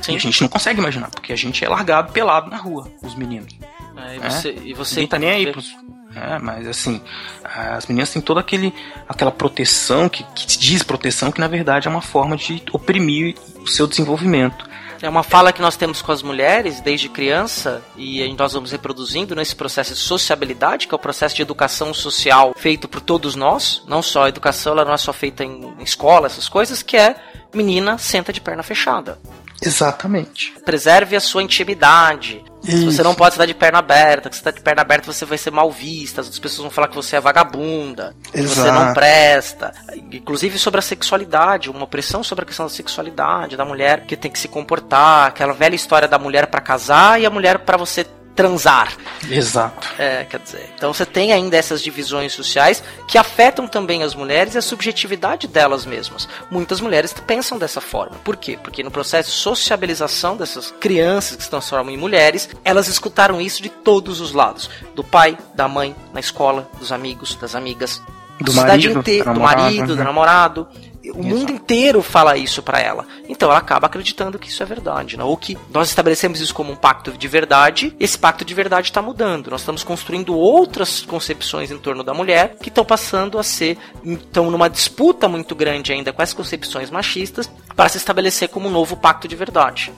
Sim. e a gente não consegue imaginar, porque a gente é largado pelado na rua, os meninos. É, e você, e você Ninguém tá nem aí pros. É, mas assim, as meninas têm toda aquele, aquela proteção que, que diz proteção, que na verdade é uma forma de oprimir o seu desenvolvimento. É uma fala que nós temos com as mulheres desde criança e nós vamos reproduzindo nesse processo de sociabilidade, que é o processo de educação social feito por todos nós. Não só a educação, ela não é só feita em escola, essas coisas, que é menina senta de perna fechada. Exatamente. Preserve a sua intimidade. Se você não pode estar de perna aberta, que você está de perna aberta você vai ser mal vista, as outras pessoas vão falar que você é vagabunda, que você não presta. Inclusive sobre a sexualidade, uma opressão sobre a questão da sexualidade, da mulher que tem que se comportar, aquela velha história da mulher para casar e a mulher para você transar. Exato. É, quer dizer, então você tem ainda essas divisões sociais que afetam também as mulheres e a subjetividade delas mesmas. Muitas mulheres pensam dessa forma. Por quê? Porque no processo de sociabilização dessas crianças que se transformam em mulheres, elas escutaram isso de todos os lados: do pai, da mãe, na escola, dos amigos, das amigas, Do da sociedade marido, inteira, do marido, do né? namorado. O mundo inteiro fala isso pra ela. Então ela acaba acreditando que isso é verdade, né? Ou que nós estabelecemos isso como um pacto de verdade, esse pacto de verdade está mudando. Nós estamos construindo outras concepções em torno da mulher que estão passando a ser, estão numa disputa muito grande ainda com essas concepções machistas para se estabelecer como um novo pacto de verdade.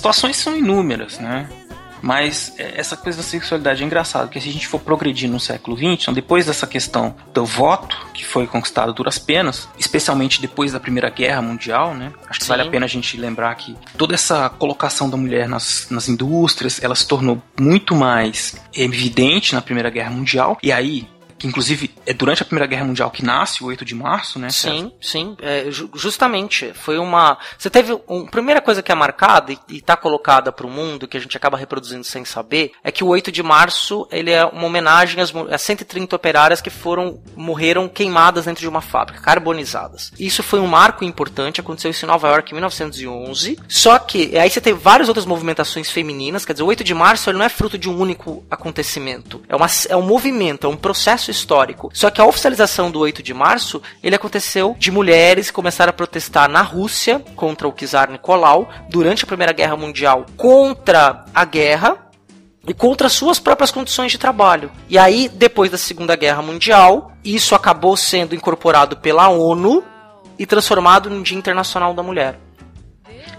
Situações são inúmeras, né? Mas é, essa coisa da sexualidade é engraçado, porque se a gente for progredir no século XX, então depois dessa questão do voto, que foi conquistado a duras penas, especialmente depois da Primeira Guerra Mundial, né? Acho que Sim. vale a pena a gente lembrar que toda essa colocação da mulher nas, nas indústrias, ela se tornou muito mais evidente na Primeira Guerra Mundial, e aí que inclusive é durante a Primeira Guerra Mundial que nasce o 8 de março, né? Sim, sim, é, ju- justamente. Foi uma. Você teve. Um, primeira coisa que é marcada e, e tá colocada pro mundo, que a gente acaba reproduzindo sem saber, é que o 8 de março ele é uma homenagem às, às 130 operárias que foram. morreram queimadas dentro de uma fábrica, carbonizadas. Isso foi um marco importante, aconteceu isso em Nova York em 1911. Só que aí você tem várias outras movimentações femininas, quer dizer, o 8 de março ele não é fruto de um único acontecimento. É, uma, é um movimento, é um processo histórico. Só que a oficialização do 8 de março, ele aconteceu de mulheres que começaram a protestar na Rússia contra o czar Nicolau durante a Primeira Guerra Mundial, contra a guerra e contra suas próprias condições de trabalho. E aí, depois da Segunda Guerra Mundial, isso acabou sendo incorporado pela ONU e transformado no Dia Internacional da Mulher.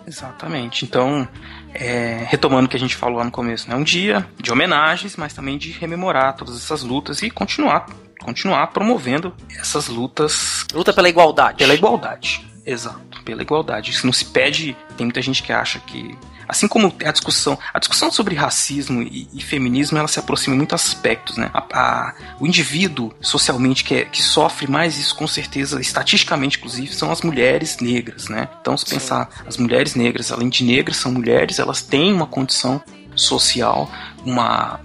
Exatamente. Então, é, retomando o que a gente falou lá no começo, né? Um dia de homenagens, mas também de rememorar todas essas lutas e continuar, continuar promovendo essas lutas Luta pela igualdade. pela igualdade. Exato, pela igualdade. Isso não se pede. Tem muita gente que acha que. Assim como a discussão. A discussão sobre racismo e, e feminismo ela se aproxima em muitos aspectos, né? A- a- o indivíduo socialmente que, é- que sofre mais isso, com certeza, estatisticamente, inclusive, são as mulheres negras, né? Então, se pensar, as mulheres negras, além de negras, são mulheres, elas têm uma condição social, uma.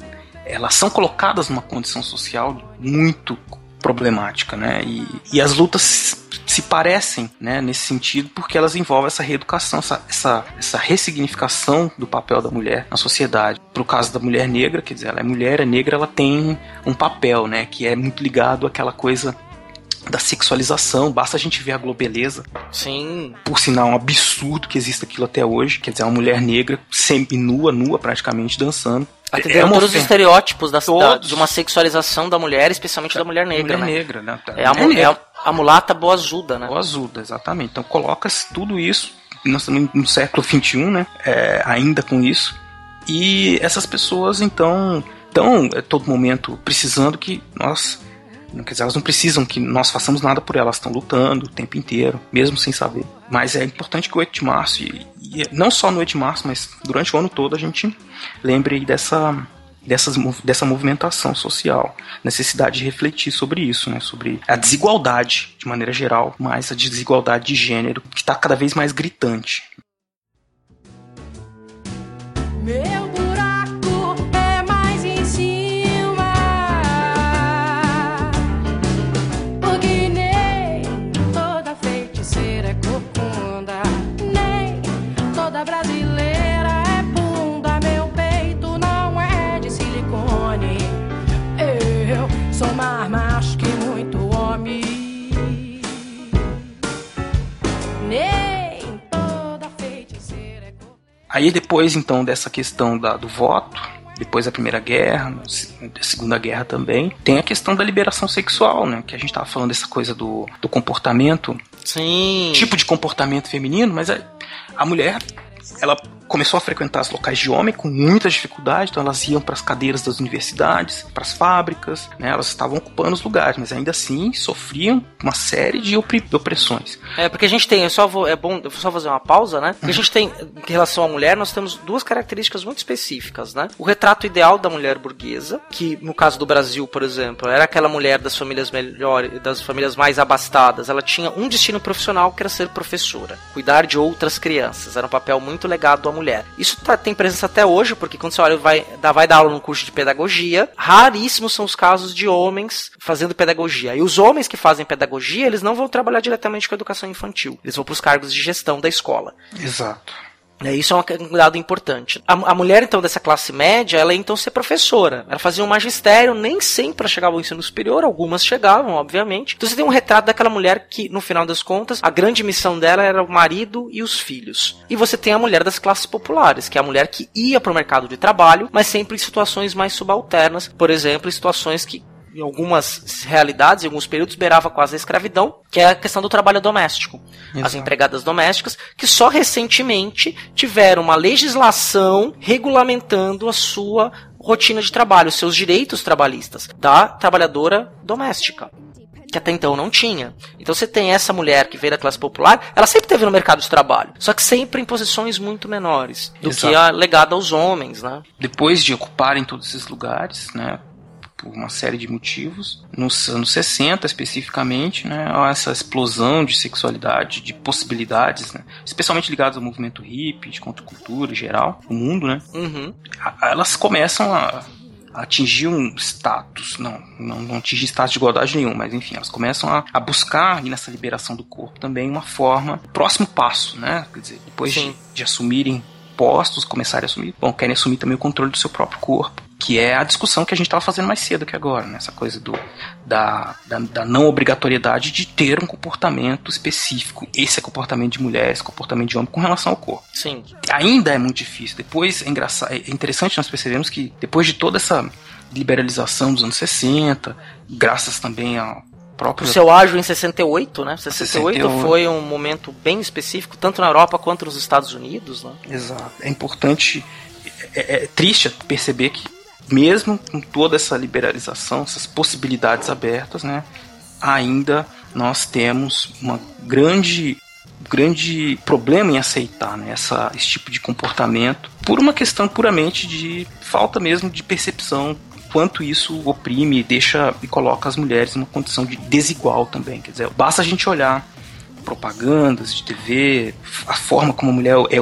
Elas são colocadas numa condição social muito problemática, né? E, e as lutas se- parecem, né, nesse sentido, porque elas envolvem essa reeducação, essa, essa, essa ressignificação do papel da mulher na sociedade. Pro caso da mulher negra, quer dizer, ela é mulher, é negra, ela tem um papel, né, que é muito ligado àquela coisa da sexualização. Basta a gente ver a Globeleza, Sim, por sinal, um absurdo que exista aquilo até hoje. Quer dizer, uma mulher negra, semi-nua, nua praticamente, dançando. atenderam uma todos os estereótipos da, da- de uma sexualização da mulher, especialmente da mulher negra, mulher né? negra, né? É a, é a, a mulata boazuda, né? O azuda, exatamente. Então coloca tudo isso, nós estamos no século XXI, né? É, ainda com isso. E essas pessoas, então, estão a todo momento precisando que nós. Quer dizer, elas não precisam que nós façamos nada por elas, estão lutando o tempo inteiro, mesmo sem saber. Mas é importante que o 8 de março, e, e não só no 8 de março, mas durante o ano todo, a gente lembre dessa, dessas, dessa movimentação social, necessidade de refletir sobre isso, né, sobre a desigualdade de maneira geral, mas a desigualdade de gênero que está cada vez mais gritante. Meu Aí depois então dessa questão da- do voto, depois da Primeira Guerra, da Segunda Guerra também, tem a questão da liberação sexual, né? Que a gente tava falando dessa coisa do, do comportamento Sim. tipo de comportamento feminino, mas a, a mulher ela começou a frequentar os locais de homem com muita dificuldade, então elas iam para as cadeiras das universidades, para as fábricas, né, elas estavam ocupando os lugares, mas ainda assim sofriam uma série de opressões. É, porque a gente tem, eu só vou, é bom, eu vou só fazer uma pausa, né? Porque a gente tem, em relação à mulher, nós temos duas características muito específicas, né? O retrato ideal da mulher burguesa, que no caso do Brasil, por exemplo, era aquela mulher das famílias melhores, das famílias mais abastadas, ela tinha um destino profissional que era ser professora, cuidar de outras crianças, era um papel muito legado à mulher. Isso tá- tem presença até hoje, porque quando você olha, vai, dá, vai dar aula num curso de pedagogia, raríssimos são os casos de homens fazendo pedagogia. E os homens que fazem pedagogia, eles não vão trabalhar diretamente com a educação infantil. Eles vão para os cargos de gestão da escola. Exato. É, isso é um cuidado importante. A, a mulher, então, dessa classe média, ela ia então ser professora. Ela fazia um magistério, nem sempre chegava ao ensino superior, algumas chegavam, obviamente. Então você tem um retrato daquela mulher que, no final das contas, a grande missão dela era o marido e os filhos. E você tem a mulher das classes populares, que é a mulher que ia para o mercado de trabalho, mas sempre em situações mais subalternas. Por exemplo, em situações que em algumas realidades, em alguns períodos, beirava quase a escravidão, que é a questão do trabalho doméstico. As Exato. empregadas domésticas, que só recentemente tiveram uma legislação regulamentando a sua rotina de trabalho, os seus direitos trabalhistas da trabalhadora doméstica. Que até então não tinha. Então você tem essa mulher que veio da classe popular, ela sempre teve no mercado de trabalho, só que sempre em posições muito menores do Exato. que a legada aos homens, né? Depois de ocuparem todos esses lugares, né, por uma série de motivos. Nos anos 60, especificamente, né, essa explosão de sexualidade, de possibilidades, né, especialmente ligadas ao movimento hippie, de contracultura em geral, no mundo, né, Uhum. elas começam a, atingir um status, não, não, não atingir status de igualdade nenhum, mas enfim, elas começam a, a buscar, e nessa liberação do corpo também, uma forma, próximo passo, né? Quer dizer, depois de, de assumirem postos, começarem a assumir, bom, querem assumir também o controle do seu próprio corpo. Que é a discussão que a gente estava fazendo mais cedo que agora, né? Essa coisa do, da, da, da não obrigatoriedade de ter um comportamento específico. Esse é comportamento de mulher, esse é comportamento de homem com relação ao corpo Sim. ainda é muito difícil. Depois é engraçado, é interessante nós percebemos que depois de toda essa liberalização dos anos 60, graças também ao O próprio seu ágio em 68, né? 68, 68. foi um momento bem específico, tanto na Europa quanto nos Estados Unidos, né? Exato. É importante, é, é triste perceber que mesmo com toda essa liberalização, essas possibilidades abertas, né, ainda nós temos uma grande grande problema em aceitar né, essa, esse tipo de comportamento por uma questão puramente de falta mesmo de percepção quanto isso oprime, deixa e coloca as mulheres numa condição de desigual também. Quer dizer, basta a gente olhar propagandas de TV, a forma como a mulher é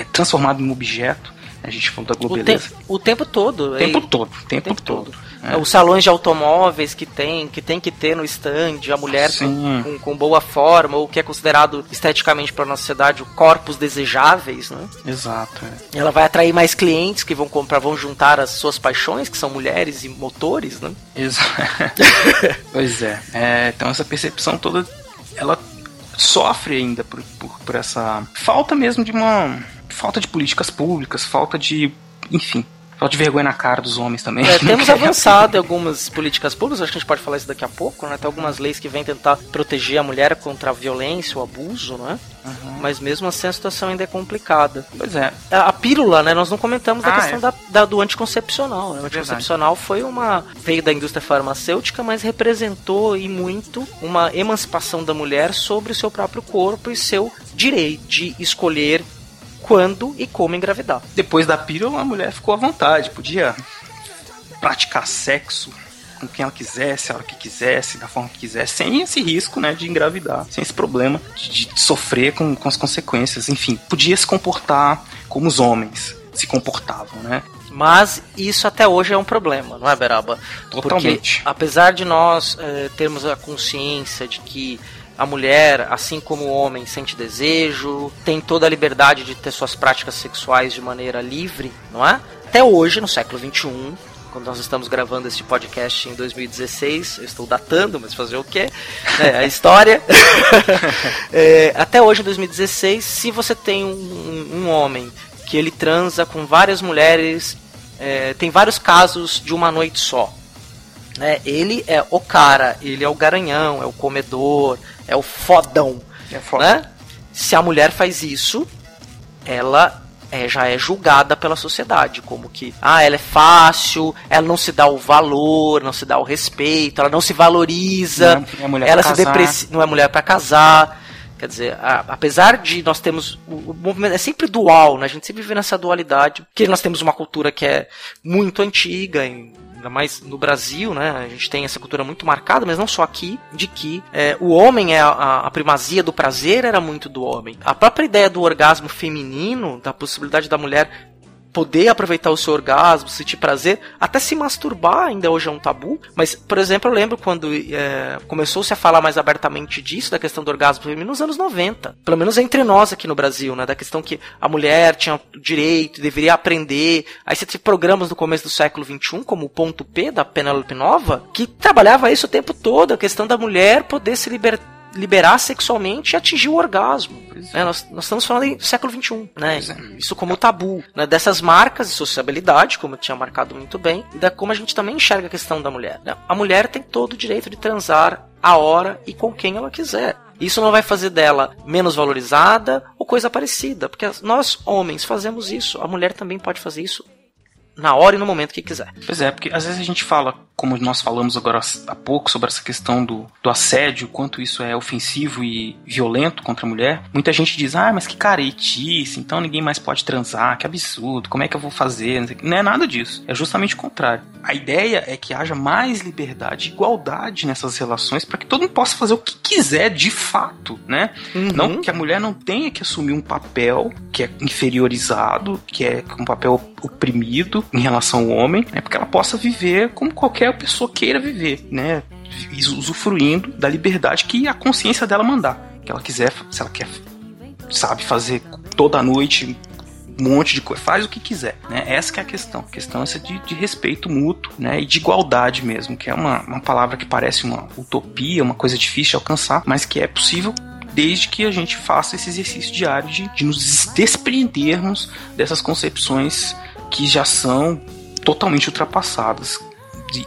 é transformada em um objeto. A gente falou da O, te- globeleza. o tempo todo. O tempo é- todo, o tempo, tempo todo. É, É. Os salões de automóveis que tem, que tem que ter no stand, a mulher com, com, com boa forma, ou que é considerado esteticamente para nossa sociedade corpos desejáveis, né? Exato. é. Ela vai atrair mais clientes que vão comprar, vão juntar as suas paixões, que são mulheres e motores, né? Exa- pois é. É, Então essa percepção toda, ela sofre ainda por, por, por essa falta mesmo de uma falta de políticas públicas, falta de, enfim, falta de vergonha na cara dos homens também. É, temos avançado em algumas políticas públicas, acho que a gente pode falar isso daqui a pouco, né? Tem algumas leis que vêm tentar proteger a mulher contra a violência, o abuso, né? Mas mesmo assim a situação ainda é complicada. Pois é. A, a pílula, né? Nós não comentamos Ah, questão é. da, da- do anticoncepcional. Né? O Verdade. anticoncepcional foi uma. veio da indústria farmacêutica, mas representou e muito uma emancipação da mulher sobre o seu próprio corpo e seu direito de escolher quando e como engravidar. Depois da pílula, a mulher ficou à vontade, podia praticar sexo com quem ela quisesse, a hora que quisesse, da forma que quisesse, sem esse risco, né, de engravidar, sem esse problema de, de sofrer com, com as consequências. Enfim, podia se comportar como os homens se comportavam, né? Mas isso até hoje é um problema, não é, Beraba? Totalmente. Porque apesar de nós eh, termos a consciência de que a mulher, assim como o homem, sente desejo, tem toda a liberdade de ter suas práticas sexuais de maneira livre, não é? Até hoje, no século XXI, quando nós estamos gravando este podcast em 2016, eu estou datando, mas fazer o quê? É, a história. É, até hoje, em 2016, se você tem um, um- um homem que ele transa com várias mulheres, é, tem vários casos de uma noite só. Né? Ele é o cara, ele é o garanhão, é o comedor, é o fodão. É foda. Né? Se a mulher faz isso, ela é, já é julgada pela sociedade, como que, ah, ela é fácil, ela não se dá o valor, não se dá o respeito, ela não se valoriza, Não é mulher ela pra se casar. depreci- não é mulher para casar. Quer dizer, a- apesar de nós termos. O, o movimento é sempre dual, né? A gente sempre vive nessa dualidade. Porque nós temos uma cultura que é muito antiga, em- ainda mais no Brasil, né? A gente tem essa cultura muito marcada, mas não só aqui, de que é, o homem é a, a- primazia do prazer era muito do homem. A própria ideia do orgasmo feminino, da possibilidade da mulher poder aproveitar o seu orgasmo, sentir prazer, até se masturbar ainda hoje é um tabu. Mas, por exemplo, eu lembro quando é, começou-se a falar mais abertamente disso, da questão do orgasmo feminino, nos anos 90. Pelo menos entre nós aqui no Brasil, né? Da questão que a mulher tinha direito, deveria aprender. Aí você tinha programas no começo do século XXI, como o Ponto P, da Penélope Nova, que trabalhava isso o tempo todo, a questão da mulher poder se libertar liberar sexualmente e atingir o orgasmo. né? Nós, nós estamos falando em século XXI, né? É. Isso como tabu, né? Dessas marcas de sociabilidade, como eu tinha marcado muito bem, e da como a gente também enxerga a questão da mulher. né? A mulher tem todo o direito de transar a hora e com quem ela quiser. Isso não vai fazer dela menos valorizada ou coisa parecida, porque nós homens fazemos isso, a mulher também pode fazer isso na hora e no momento que quiser. Pois é, porque às vezes a gente fala como nós falamos agora há pouco sobre essa questão do, do assédio, quanto isso é ofensivo e violento contra a mulher, muita gente diz, ah, mas que caretice, então ninguém mais pode transar, que absurdo, como é que eu vou fazer? Não é nada disso, é justamente o contrário. A ideia é que haja mais liberdade e igualdade nessas relações para que todo mundo possa fazer o que quiser de fato, né? Não que a mulher não tenha que assumir um papel que é inferiorizado, que é um papel oprimido em relação ao homem, né? Porque ela possa viver como qualquer pessoa queira viver, né? Usufruindo da liberdade que a consciência dela mandar. Que ela quiser, se ela quer, sabe, fazer toda noite um monte de coisa, faz o que quiser, né? Essa que é a questão. A questão é essa de, de respeito mútuo, né? E de igualdade mesmo, que é uma, uma palavra que parece uma utopia, uma coisa difícil de alcançar, mas que é possível desde que a gente faça esse exercício diário de, de nos desprendermos dessas concepções que já são totalmente ultrapassadas. De-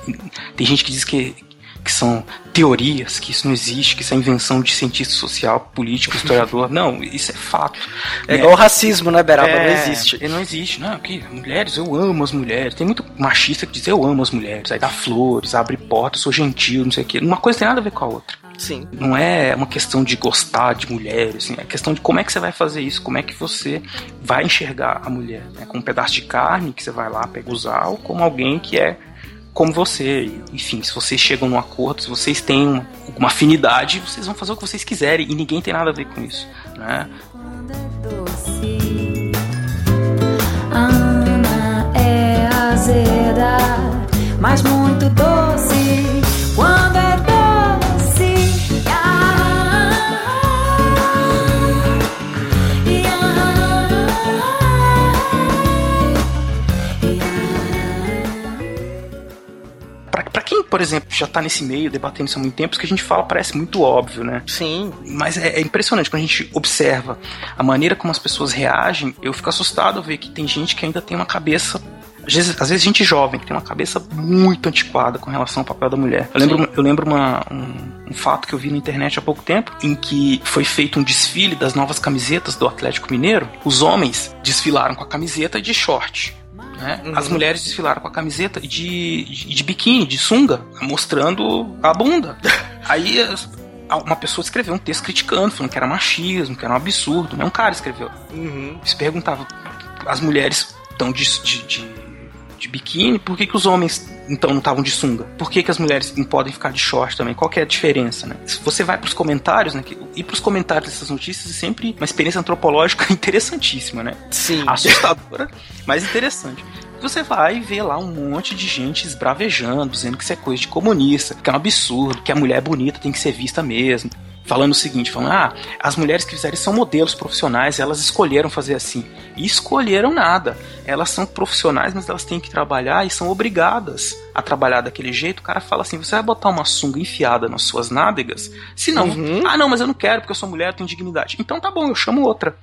tem gente que diz que, que são teorias, que isso não existe, que isso é invenção de cientista social, político, historiador. Não, isso é fato. É né? igual o racismo, né, Beraba? É, Não existe. Não existe. Não, que mulheres, eu amo as mulheres. Tem muito machista que diz eu amo as mulheres. Aí dá flores, abre portas, sou gentil, não sei o quê. Uma coisa tem nada a ver com a outra. Sim. Não é uma questão de gostar de mulheres, assim, é questão de como é que você vai fazer isso, como é que você vai enxergar a mulher. Né? Como um pedaço de carne que você vai lá, pega usar, ou como alguém que é como você. Enfim, se vocês chegam num acordo, se vocês têm uma, uma afinidade, vocês vão fazer o que vocês quiserem e ninguém tem nada a ver com isso. Né? doce. Ana é azeda, mas muito doce. Por exemplo, já tá nesse meio, debatendo isso há muito tempo, isso que a gente fala parece muito óbvio, né? Sim. Mas é, é impressionante quando a gente observa a maneira como as pessoas reagem. Eu fico assustado ao ver que tem gente que ainda tem uma cabeça. Às vezes, às vezes gente jovem que tem uma cabeça muito antiquada com relação ao papel da mulher. Eu lembro, eu lembro uma- um, um fato que eu vi na internet há pouco tempo, em que foi feito um desfile das novas camisetas do Atlético Mineiro. Os homens desfilaram com a camiseta de short. né? As mulheres desfilaram com a camiseta de, de, de biquíni, de sunga, mostrando a bunda. Aí uma pessoa escreveu um texto criticando, falando que era machismo, que era um absurdo. Né? Um cara escreveu. Se perguntava: as mulheres estão de, de, de- de biquíni, por que, que os homens então não estavam de sunga? Por que, que as mulheres não podem ficar de short também? Qual é a diferença, né? Se você vai pros comentários, né? Ir pros comentários dessas notícias é sempre uma experiência antropológica interessantíssima, né? Sim. assustadora, mas interessante. Você vai ver lá um monte de gente esbravejando, dizendo que isso é coisa de comunista, que é um absurdo, que a mulher bonita tem que ser vista mesmo. Falando o seguinte, falando, ah, as mulheres que fizeram são modelos profissionais, elas escolheram fazer assim. E escolheram nada. Elas são profissionais, mas elas têm que trabalhar e são obrigadas a trabalhar daquele jeito. O cara fala assim: você vai botar uma sunga enfiada nas suas nádegas? Se não, ah, não, mas eu não quero porque eu sou mulher, eu tenho dignidade. Então tá bom, eu chamo outra.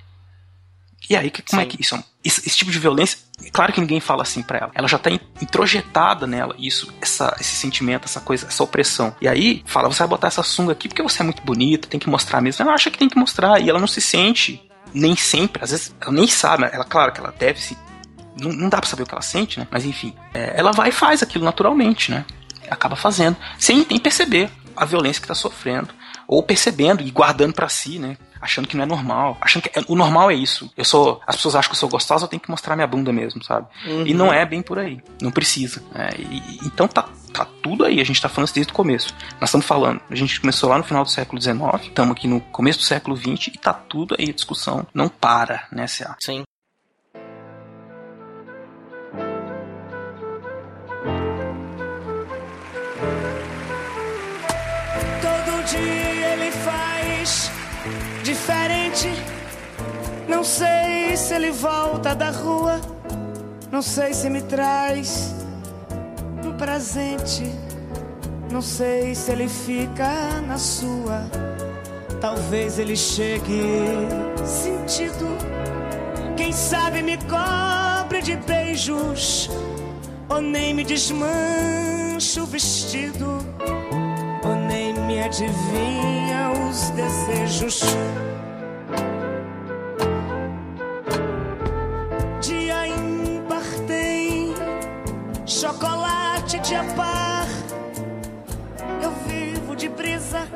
E aí, que, como é Sim. que isso? é um- Esse, tipo de violência, é claro que ninguém fala assim pra ela. Ela já tá in- introjetada nela, isso, essa, esse sentimento, essa coisa, essa opressão. E aí, fala, você vai botar essa sunga aqui porque você é muito bonita, tem que mostrar mesmo. Ela acha que tem que mostrar, e ela não se sente, nem sempre, às vezes, ela nem sabe, ela, claro que ela deve se. Não, não dá pra saber o que ela sente, né? Mas enfim, é, ela vai e faz aquilo naturalmente, né? Acaba fazendo, sem nem perceber a violência que tá sofrendo. Ou percebendo e guardando pra si, né? Achando que não é normal. Achando que é- o normal é isso. Eu sou. As pessoas acham que eu sou gostosa, eu tenho que mostrar minha bunda mesmo, sabe? E não é bem por aí. Não precisa. né? E- então tá, tá tudo aí. A gente tá falando isso desde o começo. Nós estamos falando. A gente começou lá no final do século XIX, estamos aqui no começo do século XX e tá tudo aí. A discussão não para, né, C.A.? Sim. Diferente. Não sei se ele volta da rua. Não sei se me traz um presente. Não sei se ele fica na sua. Talvez ele chegue sentido. Quem sabe me cobre de beijos. Ou nem me desmancha o vestido ou nem me adivinha os desejos. Chocolate noite dia par, eu vivo de brisa.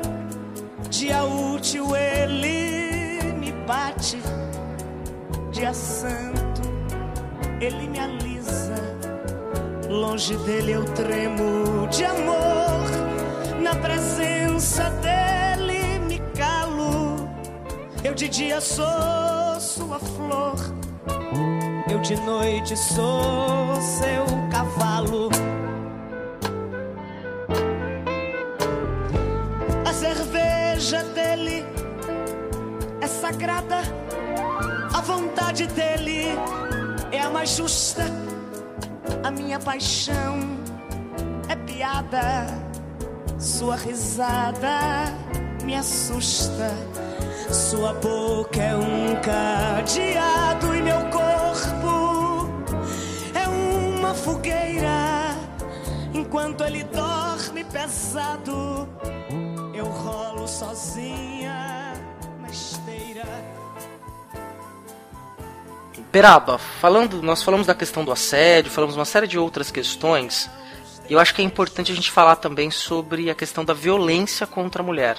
Dia útil ele me bate. Dia santo ele me alisa. Longe dele eu tremo de amor. Na presença dele me calo. Eu de dia sou sua flor. Eu de noite sou seu cavalo. A cerveja dele é sagrada. A vontade dele é a mais justa. A minha paixão é piada. Sua risada me assusta. Sua boca é um cadeado e meu corpo é uma fogueira. Enquanto ele dorme pesado, eu rolo sozinha na esteira. Peraba, falando, nós falamos da questão do assédio, falamos uma série de outras questões. E eu acho que é importante a gente falar também sobre a questão da violência contra a mulher.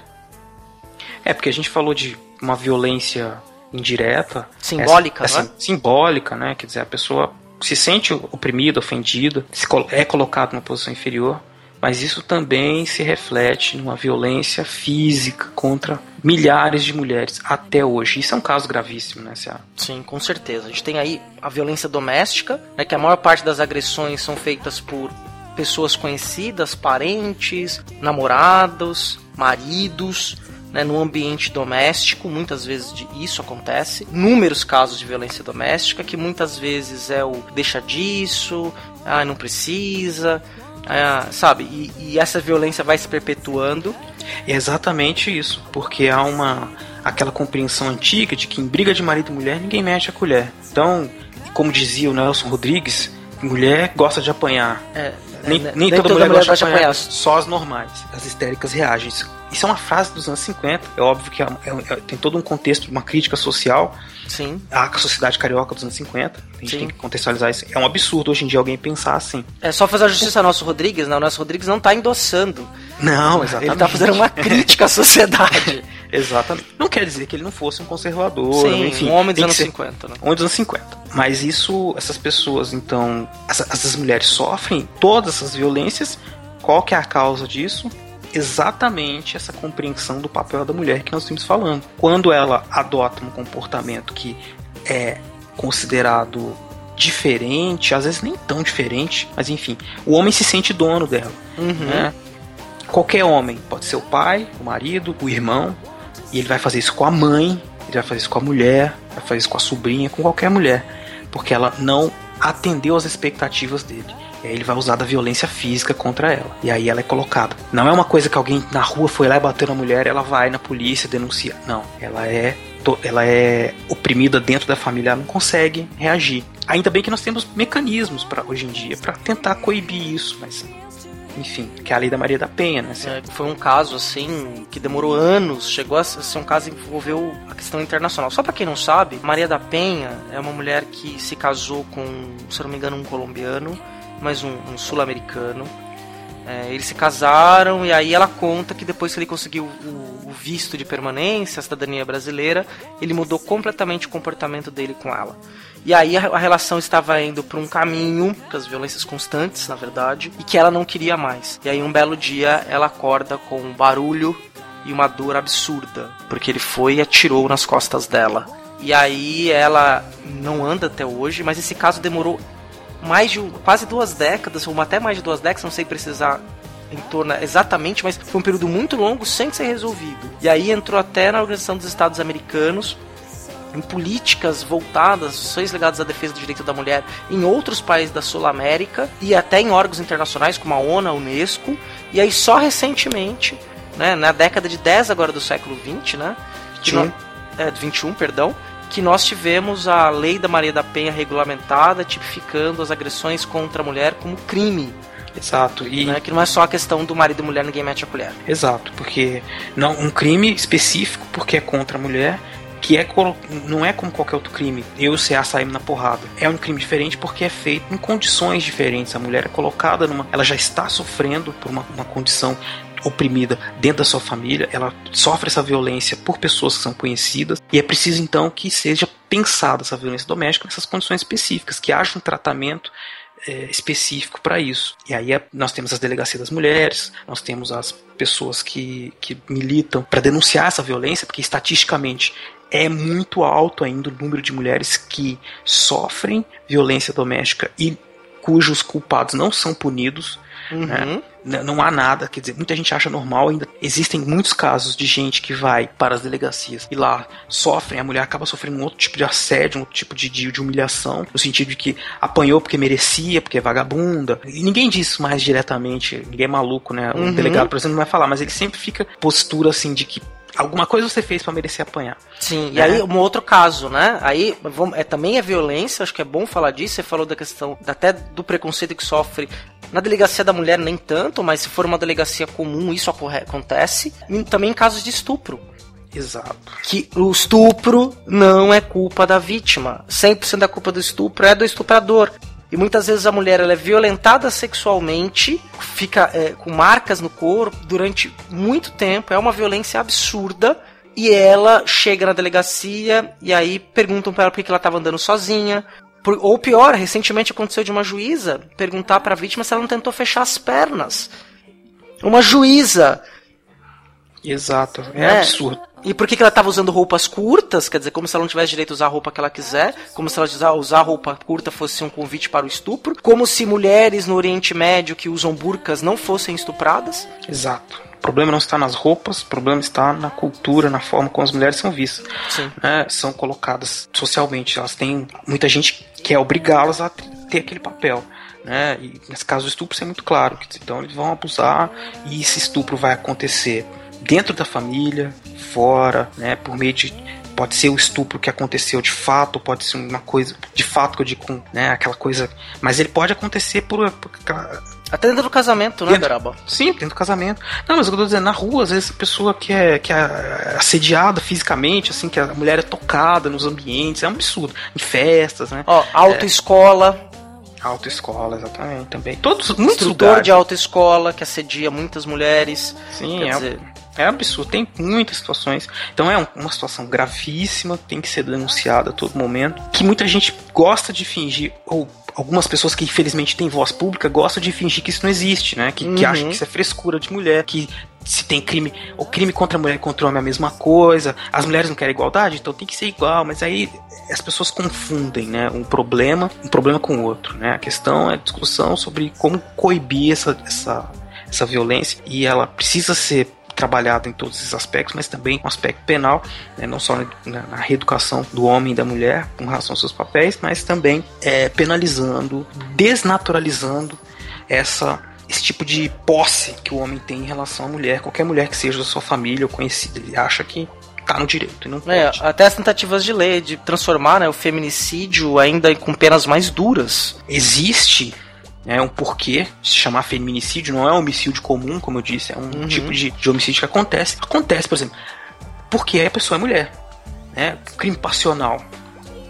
É, porque a gente falou de uma violência indireta. Simbólica, é? essa Simbólica, né? Quer dizer, a pessoa se sente oprimida, ofendida, é colocada numa posição inferior. Mas isso também se reflete numa violência física contra milhares de mulheres até hoje. Isso é um caso gravíssimo, né, Cia? Sim, com certeza. A gente tem aí a violência doméstica, né, que a maior parte das agressões são feitas por pessoas conhecidas, parentes, namorados, maridos, né, no ambiente doméstico. Muitas vezes de- isso acontece. Inúmeros casos de violência doméstica, que muitas vezes é o deixa disso, ah, não precisa, ah, sabe? E, e essa violência vai se perpetuando. É exatamente isso, porque há uma aquela compreensão antiga de que em briga de marido e mulher ninguém mexe a colher. Então, como dizia o Nelson Rodrigues, mulher gosta de apanhar. É, Nem, né, nem toda, mulher, gosta de apanhar, só as normais. As histéricas reagem. Isso, é uma frase dos anos 50. É óbvio que é- é- é- tem todo um contexto, uma crítica social Sim. à sociedade carioca dos anos 50. A gente Sim. tem que contextualizar isso. É um absurdo hoje em dia alguém pensar assim. É só fazer a justiça ao nosso Rodrigues, né? O nosso Rodrigues não tá endossando. Não, exatamente. Ele tá fazendo uma crítica à sociedade. Exatamente. Não quer dizer que ele não fosse um conservador, Sim, enfim. um homem dos anos ser- 50, né? Homem dos anos 50. Mas isso, essas pessoas, então, essa- essas mulheres sofrem todas essas violências. Qual que é a causa disso? Exatamente essa compreensão do papel da mulher que nós estamos falando. Quando ela adota um comportamento que é considerado diferente, às vezes nem tão diferente, mas enfim, o homem se sente dono dela. né? Qualquer homem, pode ser o pai, o marido, o irmão, e ele vai fazer isso com a mãe, ele vai fazer isso com a mulher, vai fazer isso com a sobrinha, com qualquer mulher, porque ela não atendeu às expectativas dele. E aí ele vai usar da violência física contra ela. E aí ela é colocada. Não é uma coisa que alguém na rua foi lá e bateu na mulher, ela vai na polícia denuncia. Não, ela é ela é oprimida dentro da família, ela não consegue reagir. Ainda bem que nós temos mecanismos para hoje em dia para tentar coibir isso, mas enfim, que é a lei da Maria da Penha, né? É, foi um caso assim que demorou anos, chegou a ser um caso que envolveu a questão internacional. Só pra quem não sabe, Maria da Penha é uma mulher que se casou com, se não me engano, um colombiano, mas um, um sul-americano. É, eles se casaram e aí ela conta que depois que ele conseguiu o, o visto de permanência, a cidadania brasileira, ele mudou completamente o comportamento dele com ela. E aí a, a relação estava indo para um caminho, com as violências constantes, na verdade, e que ela não queria mais. E aí um belo dia ela acorda com um barulho e uma dor absurda, porque ele foi e atirou nas costas dela. E aí ela não anda até hoje, mas esse caso demorou mais de quase duas décadas, ou até mais de duas décadas, não sei precisar em torno exatamente, mas foi um período muito longo sem ser resolvido. E aí entrou até na Organização dos Estados Americanos em políticas voltadas, ações ligadas à defesa do direito da mulher em outros países da Sul América e até em órgãos internacionais como a ONU, a Unesco. E aí só recentemente, né, na década de 10 agora do século 20, né, que 21. nó- é, 21, perdão, que nós tivemos a lei da Maria da Penha regulamentada, tipificando as agressões contra a mulher como crime, Exato. E né, que não é só a questão do marido e mulher ninguém mete a colher. Exato, porque não um crime específico porque é contra a mulher que é não é como qualquer outro crime. Eu e o CA saímos na porrada. É um crime diferente porque é feito em condições diferentes. A mulher é colocada numa. Ela já está sofrendo por uma, uma condição oprimida dentro da sua família, ela sofre essa violência por pessoas que são conhecidas e é preciso então que seja pensada essa violência doméstica nessas condições específicas, que haja um tratamento é, específico para isso. E aí é- nós temos as delegacias das mulheres, nós temos as pessoas que, que militam para denunciar essa violência, porque estatisticamente é muito alto ainda o número de mulheres que sofrem violência doméstica e cujos culpados não são punidos. né? N- Não há nada, quer dizer, muita gente acha normal, ainda existem muitos casos de gente que vai para as delegacias e lá sofrem, a mulher acaba sofrendo um outro tipo de assédio, um outro tipo de, de, de humilhação, no sentido de que apanhou porque merecia, porque é vagabunda. E ninguém diz isso mais diretamente, ninguém é maluco, né? O Uhum. delegado, por exemplo, não vai falar, mas ele sempre fica postura assim de que alguma coisa você fez para merecer apanhar. Sim, e É. aí um outro caso, né? Aí vamos, é, também é violência, acho que é bom falar disso. Você falou da questão até do preconceito que sofre. Na delegacia da mulher, nem tanto, mas se for uma delegacia comum, isso acontece. E também em casos de estupro. Exato. Que o estupro não é culpa da vítima. 100% da culpa do estupro é do estuprador. E muitas vezes a mulher ela é violentada sexualmente, fica é, com marcas no corpo durante muito tempo, é uma violência absurda. E ela chega na delegacia e aí perguntam pra ela por que ela estava andando sozinha. Ou pior, recentemente aconteceu de uma juíza perguntar pra vítima se ela não tentou fechar as pernas. Uma juíza Exato. É, É. absurdo. E por que, que ela estava usando roupas curtas? Quer dizer, como se ela não tivesse direito a usar a roupa que ela quiser, como se ela usar, usar roupa curta fosse um convite para o estupro, como se mulheres no Oriente Médio que usam burcas não fossem estupradas. Exato. O problema não está nas roupas, o problema está na cultura, na forma como as mulheres são vistas. Sim. né, são colocadas socialmente. Elas têm muita gente quer obrigá-las a ter aquele papel. Né? E nesse caso do estupro, isso é muito claro. Então eles vão abusar e esse estupro vai acontecer dentro da família, fora, né? por meio de. Pode ser o estupro que aconteceu de fato, pode ser uma coisa de fato que eu digo, com, né? Aquela coisa. Mas ele pode acontecer por, por aquela- Até dentro do casamento, né, Dentro-? Sim, dentro do casamento. Não, mas o que eu tô dizendo, na rua, às vezes a pessoa que é, que é assediada fisicamente, assim, que a mulher é tocada nos ambientes, é um absurdo. Em festas, né? Ó, autoescola, Autoescola, exatamente, também. Todos, muitos instrutor lugares. de autoescola que assedia muitas mulheres. Sim, é, dizer- é absurdo. Tem muitas situações. Então é um- uma situação gravíssima, tem que ser denunciada a todo momento. Que muita gente gosta de fingir, ou algumas pessoas que infelizmente têm voz pública gostam de fingir que isso não existe, né? Que, que Uhum. acham que isso é frescura de mulher, que se tem crime, o crime contra a mulher e contra o homem é a mesma coisa, as mulheres não querem igualdade, então tem que ser igual, mas aí as pessoas confundem, né? Um problema, um problema com o outro, né? A questão é a discussão sobre como coibir essa, essa, essa violência e ela precisa ser trabalhada em todos esses aspectos, mas também no aspecto penal, né, não só na, na reeducação do homem e da mulher com relação aos seus papéis, mas também é, penalizando, desnaturalizando essa esse tipo de posse que o homem tem em relação à mulher, qualquer mulher que seja da sua família ou conhecida, ele acha que tá no direito não É, pode. até as tentativas de lei de transformar né, o feminicídio ainda com penas mais duras. existe né, um porquê se chamar feminicídio, não é um homicídio comum, como eu disse, é um Uhum. tipo de, de homicídio que acontece. Acontece, por exemplo, porque a pessoa é mulher. Né, crime passional.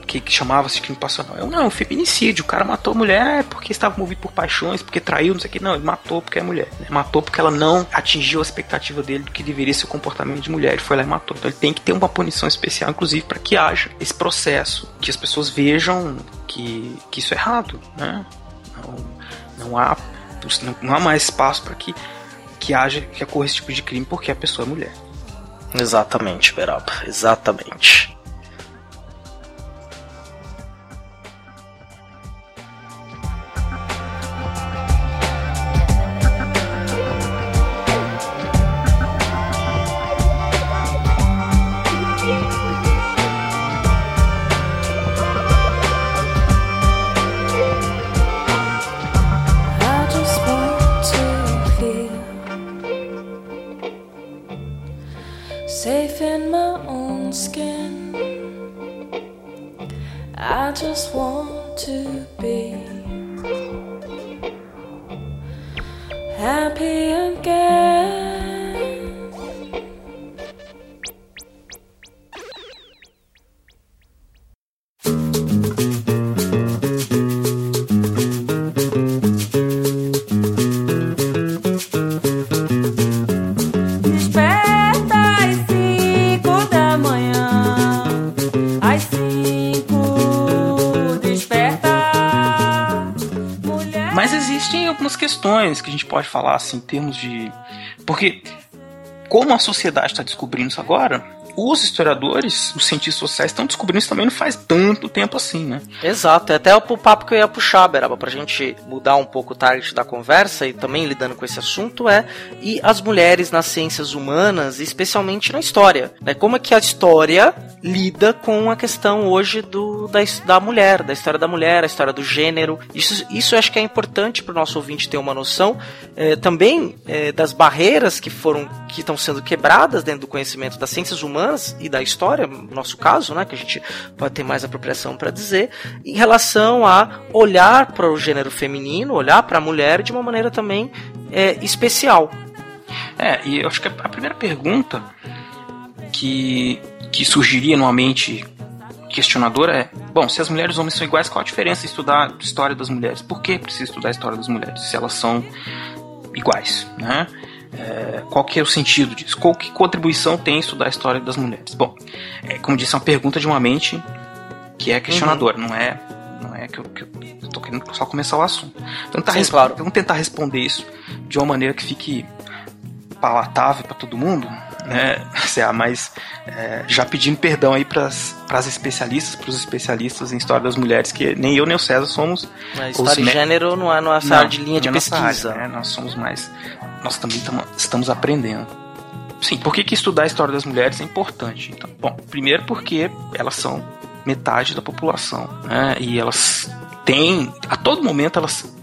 Que, que chamava-se crime passional. É um, não, é um feminicídio. O cara matou a mulher porque estava movido por paixões, porque traiu, não sei o que. Não, ele matou porque é mulher. né? Matou porque ela não atingiu a expectativa dele do que deveria ser o comportamento de mulher. Ele foi lá e matou. Então ele tem que ter uma punição especial, inclusive, para que haja esse processo, que as pessoas vejam que, que isso é errado. Né? Não, não há não, há mais espaço para que que haja que ocorra esse tipo de crime porque a pessoa é mulher. Exatamente, Beraba, exatamente. Just want to be happy questões que a gente pode falar assim, em termos de. Porque, como a sociedade está descobrindo isso agora, os historiadores, os cientistas sociais estão descobrindo isso também não faz tanto tempo assim, né? Exato, é até o papo que eu ia puxar, Beraba, pra gente mudar um pouco o target da conversa e também lidando com esse assunto é e as mulheres nas ciências humanas, especialmente na história, né? Como é que a história lida com a questão hoje do, da, da mulher, da história da mulher, a história do gênero. Isso, isso eu acho que é importante para o nosso ouvinte ter uma noção eh, também eh, das barreiras que foram que estão sendo quebradas dentro do conhecimento das ciências humanas e da história, no nosso caso, né, que a gente pode ter mais apropriação para dizer, em relação a olhar para o gênero feminino, olhar para a mulher de uma maneira também eh, especial. É, e eu acho que a primeira pergunta que, que surgiria numa mente questionadora é: bom, se as mulheres e os homens são iguais, qual a diferença em estudar a história das mulheres? Por que precisa estudar a história das mulheres se elas são iguais, né? É, qual que é o sentido disso? Qual que contribuição tem estudar a história das mulheres? Bom, é, como disse, é uma pergunta de uma mente que é questionadora, não é não é que eu, que eu eu tô querendo só começar o assunto. Então, tá Sim, claro. Vamos tentar responder isso de uma maneira que fique palatável para todo mundo, né? CA, mas é, já pedindo perdão aí para as especialistas, para os especialistas em história das mulheres, que nem eu nem o César somos os história de gênero não é nossa não, área de linha de é pesquisa. área, né? Nós somos mais. Nós também tamo- estamos aprendendo. Sim, por que, que estudar a história das mulheres é importante? Então, bom, primeiro porque elas são metade da população, né? E elas têm, a todo momento elas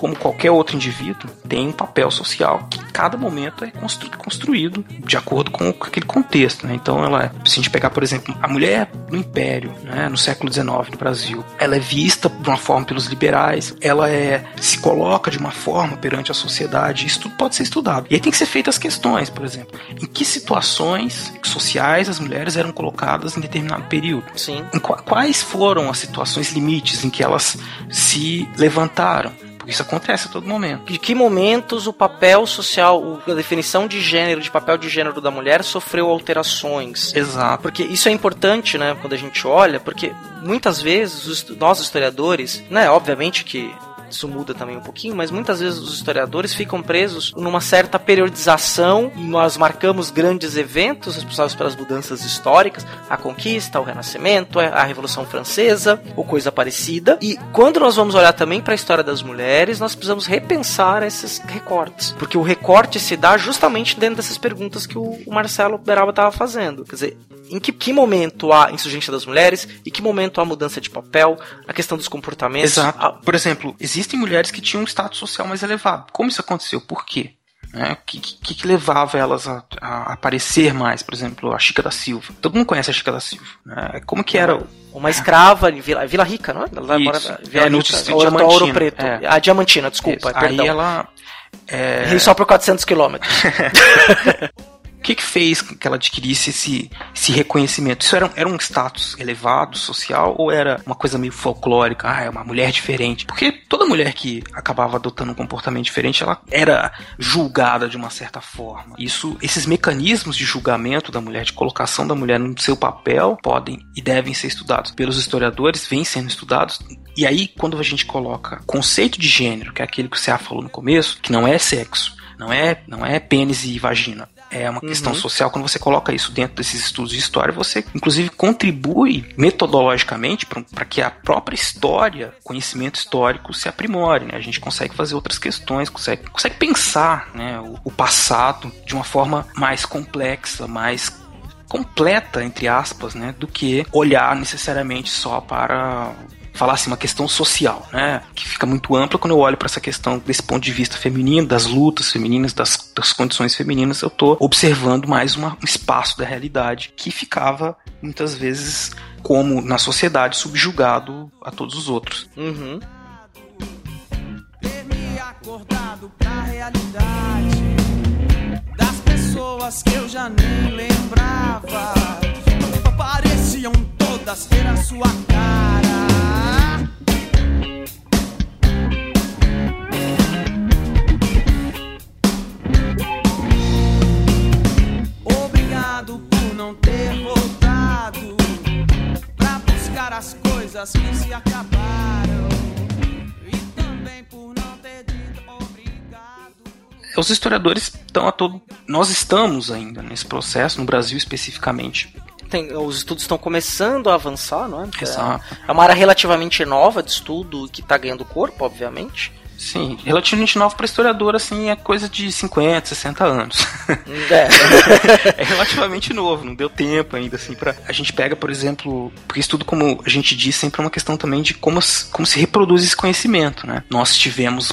como qualquer outro indivíduo, tem um papel social que em cada momento é constru- construído de acordo com aquele contexto. Né? Então, ela, se a gente pegar, por exemplo, a mulher no Império, né, no século XIX no Brasil, ela é vista de uma forma pelos liberais, ela é se coloca de uma forma perante a sociedade. Isso tudo pode ser estudado. E aí tem que ser feitas as questões, por exemplo, em que situações sociais as mulheres eram colocadas em determinado período. Sim. Em qua- quais foram as situações limites em que elas se levantaram? Isso acontece a todo momento. De que momentos o papel social, a definição de gênero, de papel de gênero da mulher sofreu alterações? Exato. Porque isso é importante, né, quando a gente olha, porque muitas vezes os, nós historiadores, né, obviamente que isso muda também um pouquinho, mas muitas vezes os historiadores ficam presos numa certa periodização. Nós marcamos grandes eventos responsáveis pelas mudanças históricas, a conquista, o renascimento, a Revolução Francesa ou coisa parecida. E quando nós vamos olhar também para a história das mulheres, nós precisamos repensar esses recortes, porque o recorte se dá justamente dentro dessas perguntas que o, Marcelo Beraba estava fazendo. Quer dizer, em que, que momento há insurgência das mulheres, em que momento há mudança de papel, a questão dos comportamentos. Exato. a- Por exemplo, existem mulheres que tinham um status social mais elevado. Como isso aconteceu? Por quê? Né? O que, que, que levava elas a, a aparecer mais? Por exemplo, a Chica da Silva. Todo mundo conhece a Chica da Silva. Né? Como que era? Uma escrava em Vila, Vila Rica, não é? Ela mora Vila É, no Rica, distrito Ouro, Diamantina. Ouro Preto. É. A Diamantina, desculpa, Aí perdão. ela. é, Errei só por 400 quilômetros. O que, que fez que ela adquirisse esse, esse reconhecimento? Isso era, era um status elevado, social, ou era uma coisa meio folclórica? Ah, é uma mulher diferente. Porque toda mulher que acabava adotando um comportamento diferente, ela era julgada de uma certa forma. Isso, esses mecanismos de julgamento da mulher, de colocação da mulher no seu papel, podem e devem ser estudados pelos historiadores, vêm sendo estudados. E aí, quando a gente coloca conceito de gênero, que é aquele que o Cea falou no começo, que não é sexo, não é, não é pênis e vagina. É uma questão social. Quando você coloca isso dentro desses estudos de história, você, inclusive, contribui metodologicamente para que a própria história, conhecimento histórico, se aprimore. Né? A gente consegue fazer outras questões, consegue, consegue pensar né, o, o passado de uma forma mais complexa, mais completa, entre aspas, né, do que olhar necessariamente só para falar assim, uma questão social, né? Que fica muito ampla quando eu olho para essa questão desse ponto de vista feminino, das lutas femininas, das, das condições femininas, eu estou observando mais uma, um espaço da realidade que ficava muitas vezes como na sociedade subjugado a todos os outros. Uhum. acordado pra realidade das pessoas que eu já nem lembrava. Pareciam todas ter a sua cara. Obrigado por não ter voltado pra buscar as coisas que se acabaram. E também por não ter dito obrigado. os historiadores estão a todo. Nós estamos ainda nesse processo, no Brasil especificamente. Tem- os estudos estão começando a avançar, não é? Exato. É uma área relativamente nova de estudo que está ganhando corpo, obviamente. Sim, relativamente novo para historiador, assim, é coisa de 50, 60 anos. É. é relativamente novo, não deu tempo ainda, assim, pra... A gente pega, por exemplo, porque isso tudo, como a gente diz, sempre é uma questão também de como, como se reproduz esse conhecimento, né? Nós tivemos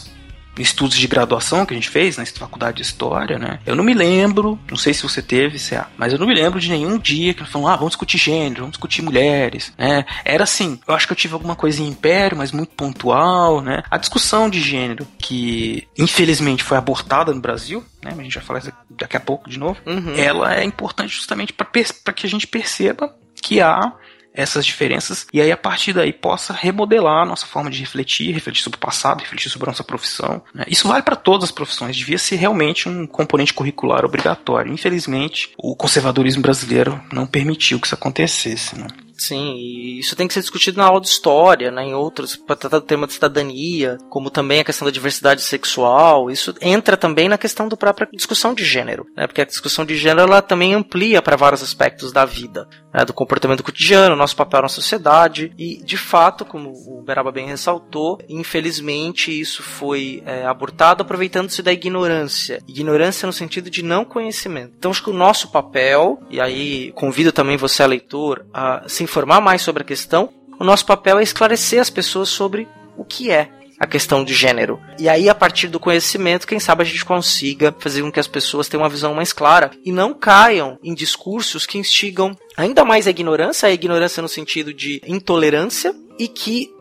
estudos de graduação que a gente fez na faculdade de história, né? Eu não me lembro, não sei se você teve, CA, mas eu não me lembro de nenhum dia que falou, ah, vamos discutir gênero, vamos discutir mulheres, né? Era assim, eu acho que eu tive alguma coisa em império, mas muito pontual, né? A discussão de gênero, que infelizmente foi abortada no Brasil, né? A gente vai falar isso daqui a pouco de novo. Uhum. Ela é importante justamente para que a gente perceba que há essas diferenças e aí a partir daí possa remodelar a nossa forma de refletir, refletir sobre o passado, refletir sobre a nossa profissão. né? Isso vale para todas as profissões, devia ser realmente um componente curricular obrigatório. Infelizmente, o conservadorismo brasileiro não permitiu que isso acontecesse. Né? Sim, e isso tem que ser discutido na aula de história, né, em outros, para tratar do tema de cidadania, como também a questão da diversidade sexual. Isso entra também na questão da própria discussão de gênero, né, porque a discussão de gênero ela também amplia para vários aspectos da vida, né, do comportamento cotidiano, nosso papel na sociedade. E, de fato, como o Beraba bem ressaltou, infelizmente isso foi é, abortado aproveitando-se da ignorância. Ignorância no sentido de não conhecimento. Então, acho que o nosso papel, e aí convido também você, leitor, a se informar mais sobre a questão, o nosso papel é esclarecer as pessoas sobre o que é a questão de gênero. E aí, a partir do conhecimento, quem sabe a gente consiga fazer com que as pessoas tenham uma visão mais clara e não caiam em discursos que instigam ainda mais a ignorância, a ignorância no sentido de intolerância, e que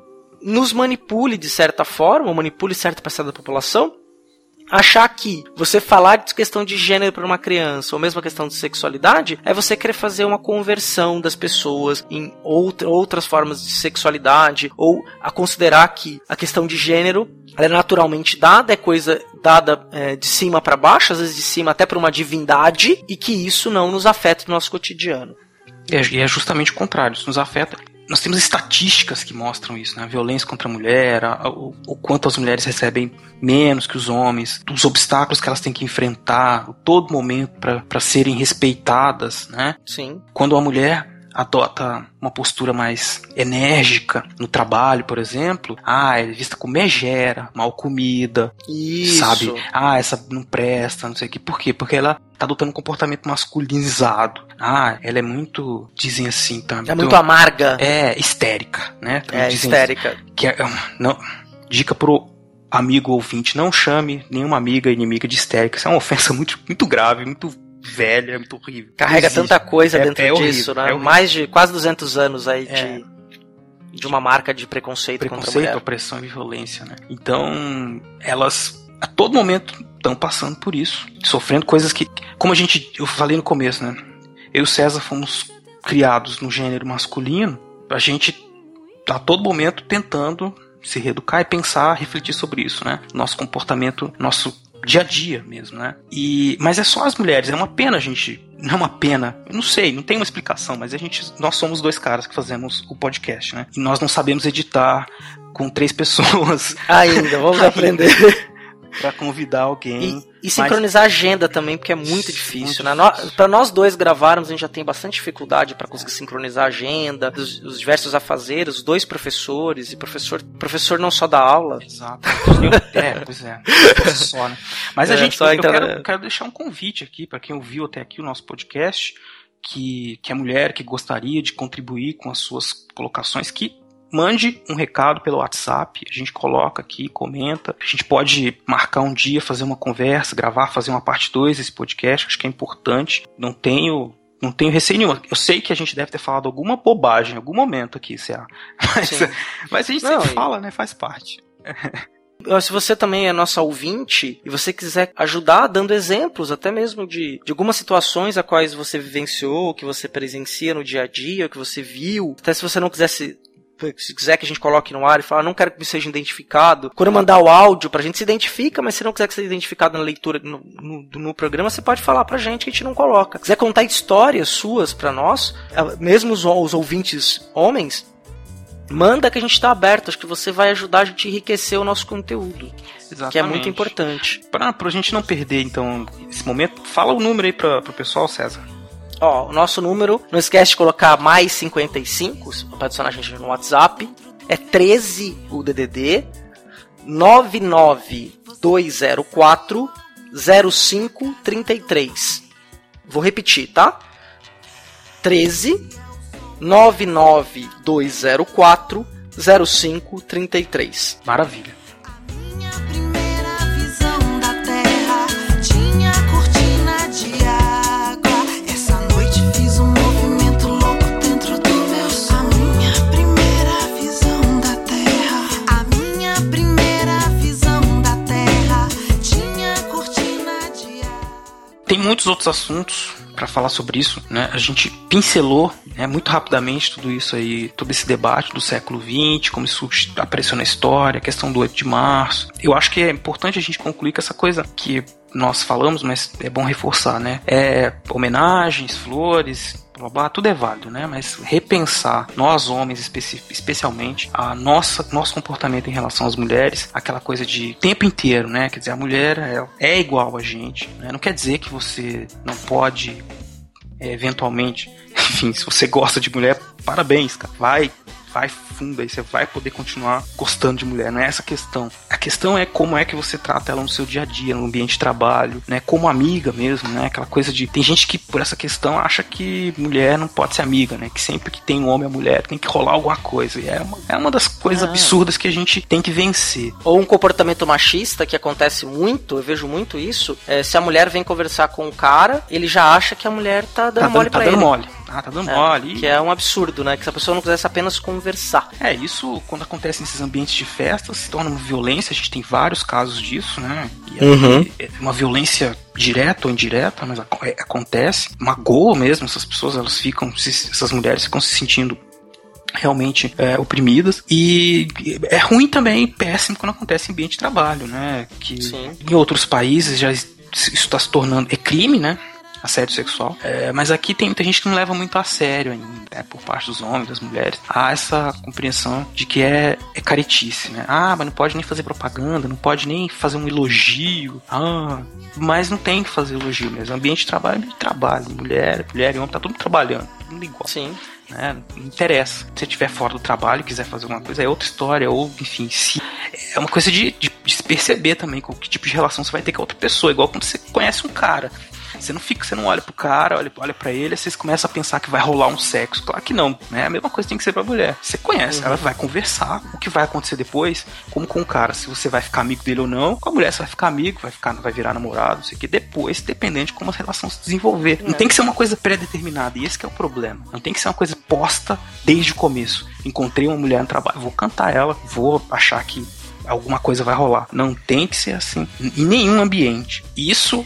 nos manipule de certa forma, manipule certa parcela da população, achar que você falar de questão de gênero para uma criança, ou mesmo a questão de sexualidade, é você querer fazer uma conversão das pessoas em outra, outras formas de sexualidade, ou a considerar que a questão de gênero é naturalmente dada, é coisa dada é, de cima para baixo, às vezes de cima até para uma divindade, e que isso não nos afeta no nosso cotidiano. É, e é justamente o contrário, isso nos afeta. Nós temos estatísticas que mostram isso, né? A violência contra a mulher, a- o, o quanto as mulheres recebem menos que os homens, os obstáculos que elas têm que enfrentar, a todo momento para serem respeitadas, né? Sim. Quando a mulher adota uma postura mais enérgica no trabalho, por exemplo, ah, é vista como megera, mal comida, Isso. sabe? Ah, essa não presta, não sei o que. Por quê? Porque ela tá adotando um comportamento masculinizado. Ah, ela é muito, dizem assim, tá? É muito amarga. É, histérica, né? É, Dizem histérica. Que é, não, dica pro amigo ouvinte, não chame nenhuma amiga inimiga de histérica. Isso é uma ofensa muito, muito grave, muito velha, muito horrível. Carrega existe. tanta coisa É- dentro é horrível, disso, é né? horrível. Mais de quase 200 anos aí É. de, de uma marca de preconceito, contra a preconceito, mulher. opressão e violência, né? Então, elas a todo momento estão passando por isso, sofrendo coisas que, como a gente, eu falei no começo, né? Eu e o César fomos criados no gênero masculino, a gente tá a todo momento tentando se reeducar e pensar, refletir sobre isso, né? Nosso comportamento, nosso dia a dia mesmo, né? E mas é só as mulheres, é uma pena a gente, não é uma pena, eu não sei, não tem uma explicação, mas a gente nós somos dois caras que fazemos o podcast, né? E nós não sabemos editar com três pessoas Ainda, vamos aprender. Pra convidar alguém. E, e sincronizar a agenda também, porque é muito difícil. Né? No, pra nós dois gravarmos, a gente já tem bastante dificuldade para conseguir sincronizar a agenda, os, os diversos afazeres, os dois professores, e professor, professor não só dá aula. Exato. é, pois é. Só, né? Mas a É, gente, só eu entrar- quero, eu quero deixar um convite aqui para quem ouviu até aqui o nosso podcast, que, que é mulher, que gostaria de contribuir com as suas colocações, que mande um recado pelo WhatsApp, a gente coloca aqui, comenta. A gente pode marcar um dia, fazer uma conversa, gravar, fazer uma parte 2 desse podcast, acho que é importante. Não tenho. Não tenho receio nenhum. Eu sei que a gente deve ter falado alguma bobagem em algum momento aqui, CA. Mas, Sim. mas a gente Não, sempre fala, né? Faz parte. Se você também é nossa ouvinte e você quiser ajudar dando exemplos, até mesmo de, de algumas situações a quais você vivenciou, que você presencia no dia a dia, que você viu, até se você não quisesse. Se quiser que a gente coloque no ar e falar, não quero que seja identificado. Quando eu mandar o áudio pra gente, se identifica, mas se não quiser que seja identificado na leitura no, no, no programa, você pode falar pra gente que a gente não coloca. Quiser contar histórias suas pra nós, ah, mesmo os, os ouvintes homens, manda que a gente tá aberto. Acho que você vai ajudar a gente a enriquecer o nosso conteúdo. Exatamente. Que é muito importante. Pra, pra gente não perder, então, esse momento, fala o número aí pra, pro pessoal, César. Ó, o nosso número, não esquece de colocar mais 55 para adicionar a gente no WhatsApp. É 13 o DDD 99204 0533. Vou repetir, tá? 13 99204 0533. Maravilha. Tem muitos outros assuntos pra falar sobre isso, né? A gente pincelou, né, muito rapidamente tudo isso aí, todo esse debate do século XX, como isso apareceu na história, a questão do 8 de março. Eu acho que é importante a gente concluir que essa coisa que nós falamos, mas é bom reforçar, né? É homenagens, flores, blá, blá, tudo é válido, né? Mas repensar, nós homens especi- especialmente, a nossa nosso comportamento em relação às mulheres, aquela coisa de tempo inteiro, né? Quer dizer, a mulher ela é igual a gente, né? Não quer dizer que você não pode é, eventualmente, enfim, se você gosta de mulher, parabéns, cara. Vai, vai fundo aí, você vai poder continuar gostando de mulher. Não é essa a questão. A questão é como é que você trata ela no seu dia a dia, no ambiente de trabalho, né? Como amiga mesmo, né? Aquela coisa de. Tem gente que, por essa questão, acha que mulher não pode ser amiga, né? Que sempre que tem um homem e mulher tem que rolar alguma coisa. E é uma, é uma das coisas Ah. absurdas que a gente tem que vencer. Ou um comportamento machista que acontece muito, eu vejo muito isso. é, se a mulher vem conversar com o cara, ele já acha que a mulher tá dando tá mole dando, tá pra dando ele. mole. Ah, tá dando É, mole. Que é um absurdo, né? Que se a pessoa não quisesse apenas conversar. É, isso quando acontece nesses ambientes de festa se torna uma violência, a gente tem vários casos disso, né? E é- Uhum. é uma violência direta ou indireta, mas é- acontece. Magoa mesmo, essas pessoas, elas ficam, se- essas mulheres ficam se sentindo realmente é, oprimidas e é ruim também, péssimo quando acontece em ambiente de trabalho, né? Que Sim. em outros países já is- isso está se tornando é crime, né? Assédio sexual. É, mas aqui tem muita gente que não leva muito a sério ainda, né, por parte dos homens, das mulheres. Há essa compreensão de que é, é caretice, né? Ah, mas não pode nem fazer propaganda, não pode nem fazer um elogio. Ah, mas não tem que fazer elogio mesmo. Ambiente de trabalho é de trabalho. Mulher, mulher e homem, tá todo mundo trabalhando, todo mundo igual Sim. né? Não interessa. Se você estiver fora do trabalho e quiser fazer alguma coisa, é outra história, ou enfim, se é uma coisa de, de, de se perceber também com que tipo de relação você vai ter com a outra pessoa, igual quando você conhece um cara. Você não fica, você não olha pro cara, olha, olha para ele, vocês começam a pensar que vai rolar um sexo. Claro que não, né? A mesma coisa tem que ser pra mulher. Você conhece, ela vai conversar. O que vai acontecer depois, como com o cara, se você vai ficar amigo dele ou não, com a mulher você vai ficar amigo, vai ficar, vai virar namorado, não sei o que, depois, dependendo de como a relação se desenvolver. Não tem que ser uma coisa pré-determinada, e esse é o problema. Não tem que ser uma coisa posta desde o começo. Encontrei uma mulher no trabalho, vou cantar ela, vou achar que alguma coisa vai rolar. Não tem que ser assim. Em nenhum ambiente. Isso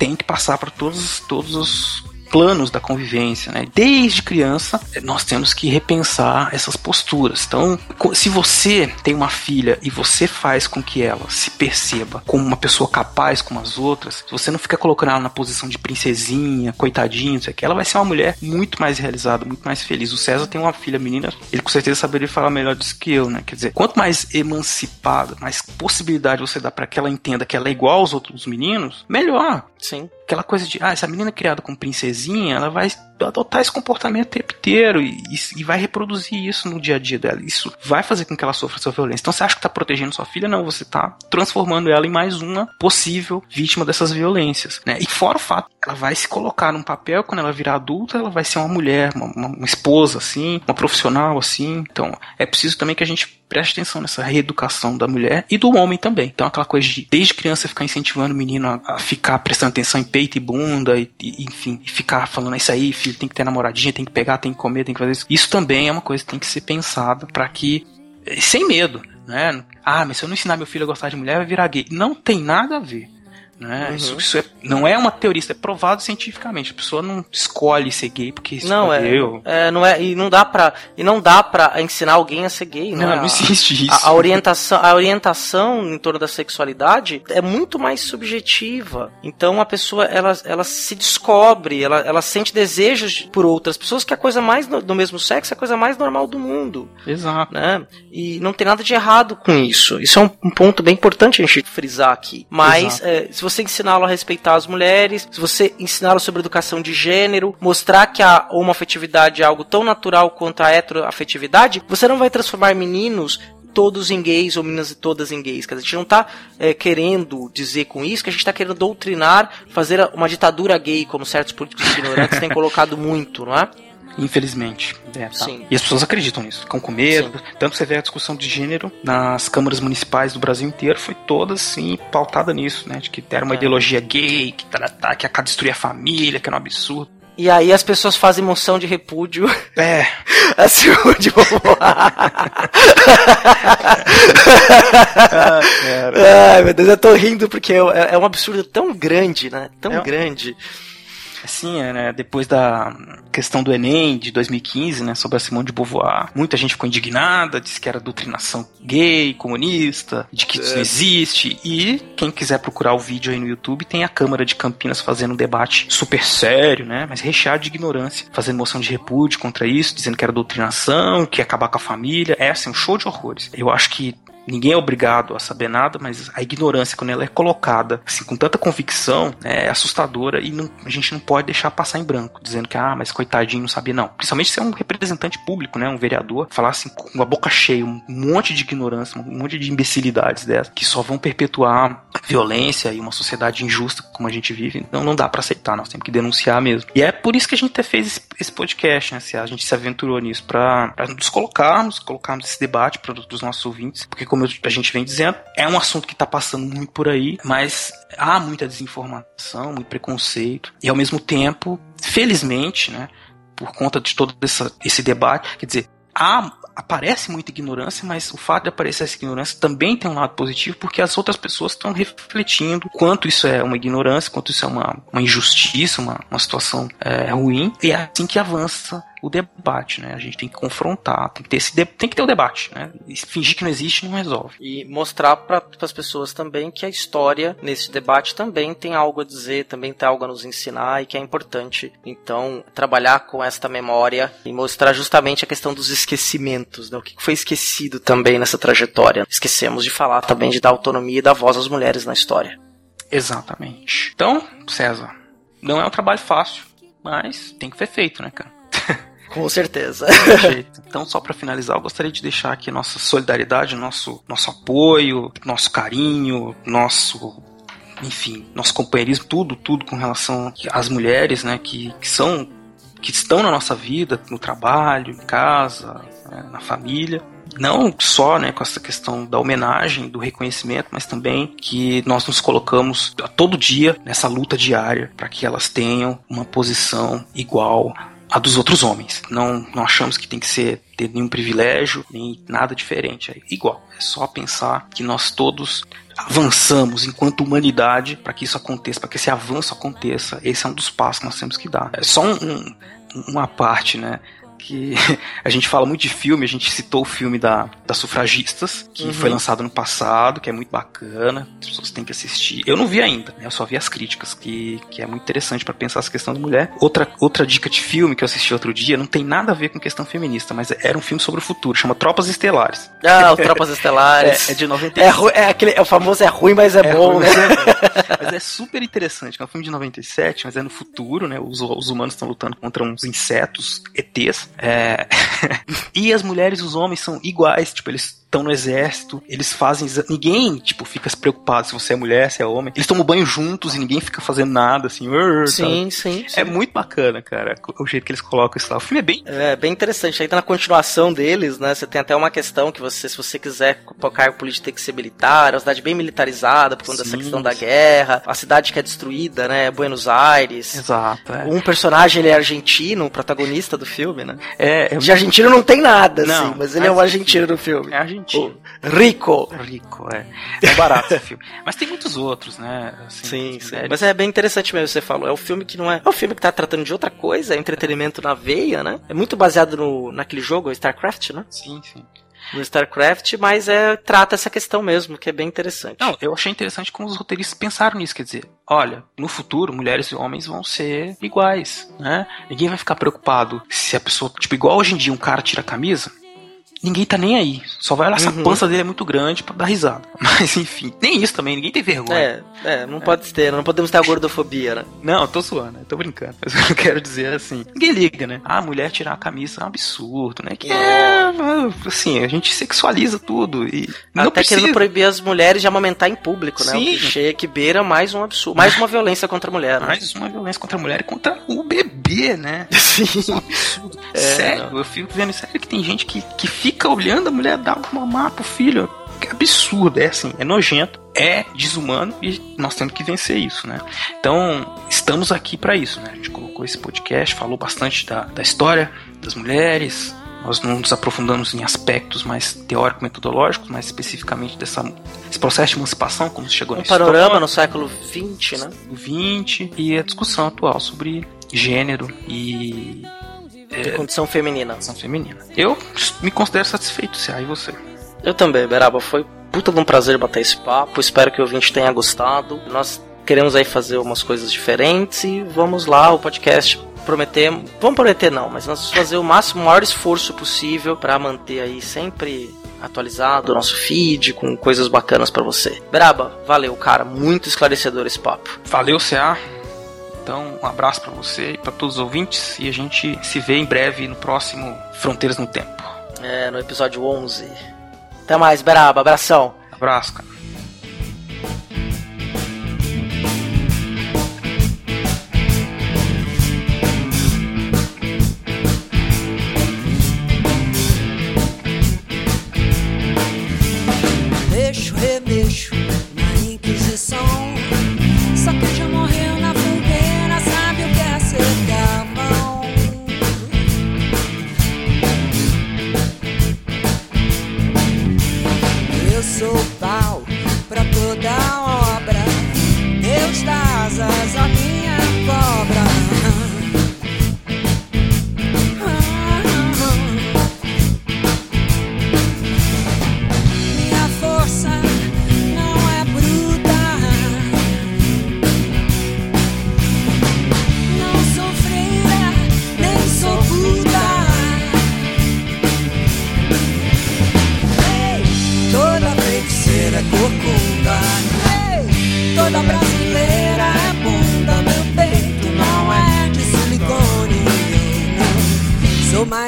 tem que passar para todos, todos os planos da convivência, né? Desde criança, nós temos que repensar essas posturas. Então, se você tem uma filha e você faz com que ela se perceba como uma pessoa capaz como as outras, se você não fica colocando ela na posição de princesinha, coitadinho, não sei o que, ela vai ser uma mulher muito mais realizada, muito mais feliz. O César tem uma filha menina, ele com certeza saberia falar melhor disso que eu, né? Quer dizer, quanto mais emancipada, mais possibilidade você dá para que ela entenda que ela é igual aos outros meninos, melhor Sim. Aquela coisa de, ah, essa menina criada como princesinha, ela vai adotar esse comportamento o tempo inteiro e, e- vai reproduzir isso no dia a dia dela. Isso vai fazer com que ela sofra essa violência. Então você acha que tá protegendo sua filha? Não, você tá transformando ela em mais uma possível vítima dessas violências. Né? E fora o fato, ela vai se colocar num papel, quando ela virar adulta, ela vai ser uma mulher, uma, uma- uma esposa, assim, uma profissional, assim. Então é preciso também que a gente preste atenção nessa reeducação da mulher e do homem também. Então aquela coisa de desde criança ficar incentivando o menino a, a ficar prestando atenção em peito e bunda e, e, enfim, e ficar falando "É isso aí, filho, tem que ter namoradinha, tem que pegar, tem que comer, tem que fazer isso. Isso também é uma coisa que tem que ser pensada para que sem medo, né? Ah, mas se eu não ensinar meu filho a gostar de mulher, vai virar gay. Não tem nada a ver. Né? Uhum. Isso, isso é- não é uma teoria, isso é provado cientificamente. A pessoa não escolhe ser gay porque Não, é, é, não é, e não dá pra, e não dá pra ensinar alguém a ser gay, Não, é? não existe isso. A, a orientação, a orientação em torno da sexualidade é muito mais subjetiva. Então a pessoa ela, ela se descobre, ela, ela sente desejos por outras pessoas, que é a coisa mais no- do mesmo sexo, é a coisa mais normal do mundo, Exato. né? E não tem nada de errado com isso. Isso é um, um ponto bem importante a gente frisar aqui. Mas é, se você ensiná-lo a respeitar as mulheres, se você ensiná-lo sobre educação de gênero, mostrar que a homoafetividade é algo tão natural quanto a heteroafetividade, você não vai transformar meninos todos em gays ou meninas todas em gays. A gente não tá é, querendo dizer com isso que a gente tá querendo doutrinar, fazer uma ditadura gay, como certos políticos ignorantes têm colocado muito, não é? Infelizmente. É, tá. Sim. E as pessoas acreditam nisso, ficam com medo. Sim. Tanto que você vê a discussão de gênero nas câmaras municipais do Brasil inteiro, foi toda assim, pautada nisso, né? De que era uma É. ideologia gay, que, tá, tá, que ia destruir a família, que era um absurdo. E aí as pessoas fazem moção de repúdio É, a de Beauvoir. Ai, meu Deus, eu tô rindo porque é, é um absurdo tão grande, né? Tão É. grande. Assim, é, né? Depois da questão do Enem de 2015, né? Sobre a Simone de Beauvoir, muita gente ficou indignada, disse que era doutrinação gay, comunista, de que isso não existe. E quem quiser procurar o vídeo aí no YouTube, tem a Câmara de Campinas fazendo um debate super sério, né? Mas recheado de ignorância, fazendo moção de repúdio contra isso, dizendo que era doutrinação, que ia acabar com a família. É assim, um show de horrores. Eu acho que Ninguém é obrigado a saber nada, mas a ignorância, quando ela é colocada assim, com tanta convicção, é assustadora e não- a gente não pode deixar passar em branco, dizendo que, ah, mas coitadinho, não sabia, não. Principalmente se é um representante público, né, um vereador, falar assim com a boca cheia, um monte de ignorância, um monte de imbecilidades dessas, que só vão perpetuar violência e uma sociedade injusta como a gente vive. Então não dá pra aceitar, nós temos que denunciar mesmo. E é por isso que a gente fez esse, esse podcast, né, a gente se aventurou nisso, pra nos colocarmos, colocarmos esse debate para os nossos ouvintes, porque como eu- a gente vem dizendo, é um assunto que tá passando muito por aí, mas há muita desinformação, muito preconceito, e ao mesmo tempo, felizmente, né, por conta de todo essa, esse debate, quer dizer, há, aparece muita ignorância, mas o fato de aparecer essa ignorância também tem um lado positivo, porque as outras pessoas estão refletindo quanto isso é uma ignorância, quanto isso é uma, uma injustiça, uma, uma situação é, ruim, e é assim que avança o debate, né? A gente tem que confrontar, tem que ter esse de- tem que ter o debate, né? E fingir que não existe não resolve. E mostrar para as pessoas também que a história nesse debate também tem algo a dizer, também tem algo a nos ensinar e que é importante. Então, trabalhar com esta memória e mostrar justamente a questão dos esquecimentos, né? O que foi esquecido também nessa trajetória. Esquecemos de falar também de dar autonomia e dar voz às mulheres na história. Exatamente. Então, César, não é um trabalho fácil, mas tem que ser feito, né, cara? Com certeza. Então, só pra finalizar, eu gostaria de deixar aqui nossa solidariedade, nosso, nosso apoio, nosso carinho, nosso. Enfim, nosso companheirismo, tudo, tudo com relação às mulheres, né, que, que são. que estão na nossa vida, no trabalho, em casa, né, na família. Não só né, com essa questão da homenagem, do reconhecimento, mas também que nós nos colocamos a todo dia nessa luta diária para que elas tenham uma posição igual a dos outros homens. Não, não achamos que tem que ser ter nenhum privilégio, nem nada diferente. É igual. É só pensar que nós todos avançamos enquanto humanidade para que isso aconteça, para que esse avanço aconteça. Esse é um dos passos que nós temos que dar. É só um, um- uma parte, né? Que a gente fala muito de filme, a gente citou o filme da, das sufragistas, que Uhum. foi lançado no passado, que é muito bacana, as pessoas têm que assistir. Eu não vi ainda, né? Eu só vi as críticas, que, que é muito interessante para pensar essa questão da mulher. Outra, outra dica de filme que eu assisti outro dia não tem nada a ver com questão feminista, mas era um filme sobre o futuro, chama Tropas Estelares. Ah, o Tropas Estelares. É, é de 90 É, é aquele, é o famoso é ruim, mas é, é bom, ruim, né? mas é bom. Mas é super interessante. É um filme de 97, mas é no futuro, né? Os, os humanos estão lutando contra uns insetos, ETs. É... e as mulheres e os homens são iguais. Tipo, eles estão no exército, eles fazem. Ninguém, tipo, fica se preocupado se você é mulher, se é homem. Eles tomam banho juntos e ninguém fica fazendo nada, assim. Sim, sim, sim. É muito bacana, cara, o jeito que eles colocam isso lá. O filme é bem. É bem interessante. Aí tá na continuação deles, né? Você tem até uma questão que você, se você quiser o cargo político tem que ser militar, é uma cidade bem militarizada por conta dessa Sim, questão da guerra, a cidade que é destruída, né? Buenos Aires. Exato. É, Um personagem ele é argentino, o protagonista do filme, né? é, é De argentino não tem nada, Não, assim, mas ele é um argentino no filme. É argentino. Gente. Rico. Rico, é. É barato esse filme. Mas tem muitos outros, né? Assim, Sim, sim. Mas é bem interessante mesmo, você falou. É um filme que não é. É um filme que tá tratando de outra coisa, é entretenimento na veia, né? É muito baseado no, naquele jogo, StarCraft, né? Sim, sim. No StarCraft, mas é, trata essa questão mesmo, que é bem interessante. Não, eu achei interessante como os roteiristas pensaram nisso, quer dizer, olha, no futuro mulheres e homens vão ser iguais, né? Ninguém vai ficar preocupado se a pessoa, tipo, igual hoje em dia um cara tira a camisa, ninguém tá nem aí. Só vai olhar a Uhum. pança dele é muito grande pra dar risada. Mas enfim, nem isso também, ninguém tem vergonha. É, é, não pode ter, não podemos ter a gordofobia, né? Não, eu tô zoando, eu tô brincando. Mas eu quero dizer assim, ninguém liga, né? Ah, mulher tirar a camisa é um absurdo, né? Que é, assim, a gente sexualiza tudo e não Até precisa. querendo proibir as mulheres de amamentar em público, né? Sim. Clichê que beira mais um absurdo, mais uma violência contra a mulher, né? Mais uma violência contra a mulher e contra o bebê, né? Sim. É. É, sério, eu fico vendo sério que tem gente que, que fica olhando a mulher dar um mamar pro filho. Que absurdo, é assim, é nojento, é desumano e nós temos que vencer isso, né? Então, estamos aqui para isso, né? A gente colocou esse podcast, falou bastante da, da história das mulheres, nós não nos aprofundamos em aspectos mais teórico-metodológicos, mais especificamente dessa, desse processo de emancipação, como se chegou Um nesse panorama no século XX, né? 20 e a discussão atual sobre gênero e De condição feminina. ação feminina. Eu me considero satisfeito, se aí você. Eu também, Beraba. Foi puta de um prazer bater esse papo. Espero que o ouvinte tenha gostado. Nós queremos aí fazer umas coisas diferentes e vamos lá, o podcast prometemos. Vamos prometer não, mas nós vamos fazer o máximo, o maior esforço possível para manter aí sempre atualizado o nosso feed com coisas bacanas para você. Beraba, valeu, cara. Muito esclarecedor esse papo. Valeu, CA. Então, um abraço pra você e pra todos os ouvintes e a gente se vê em breve no próximo Fronteiras no Tempo. É, no episódio 11. Até mais, Beraba. Abração. Abraço, cara.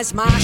Não. Sou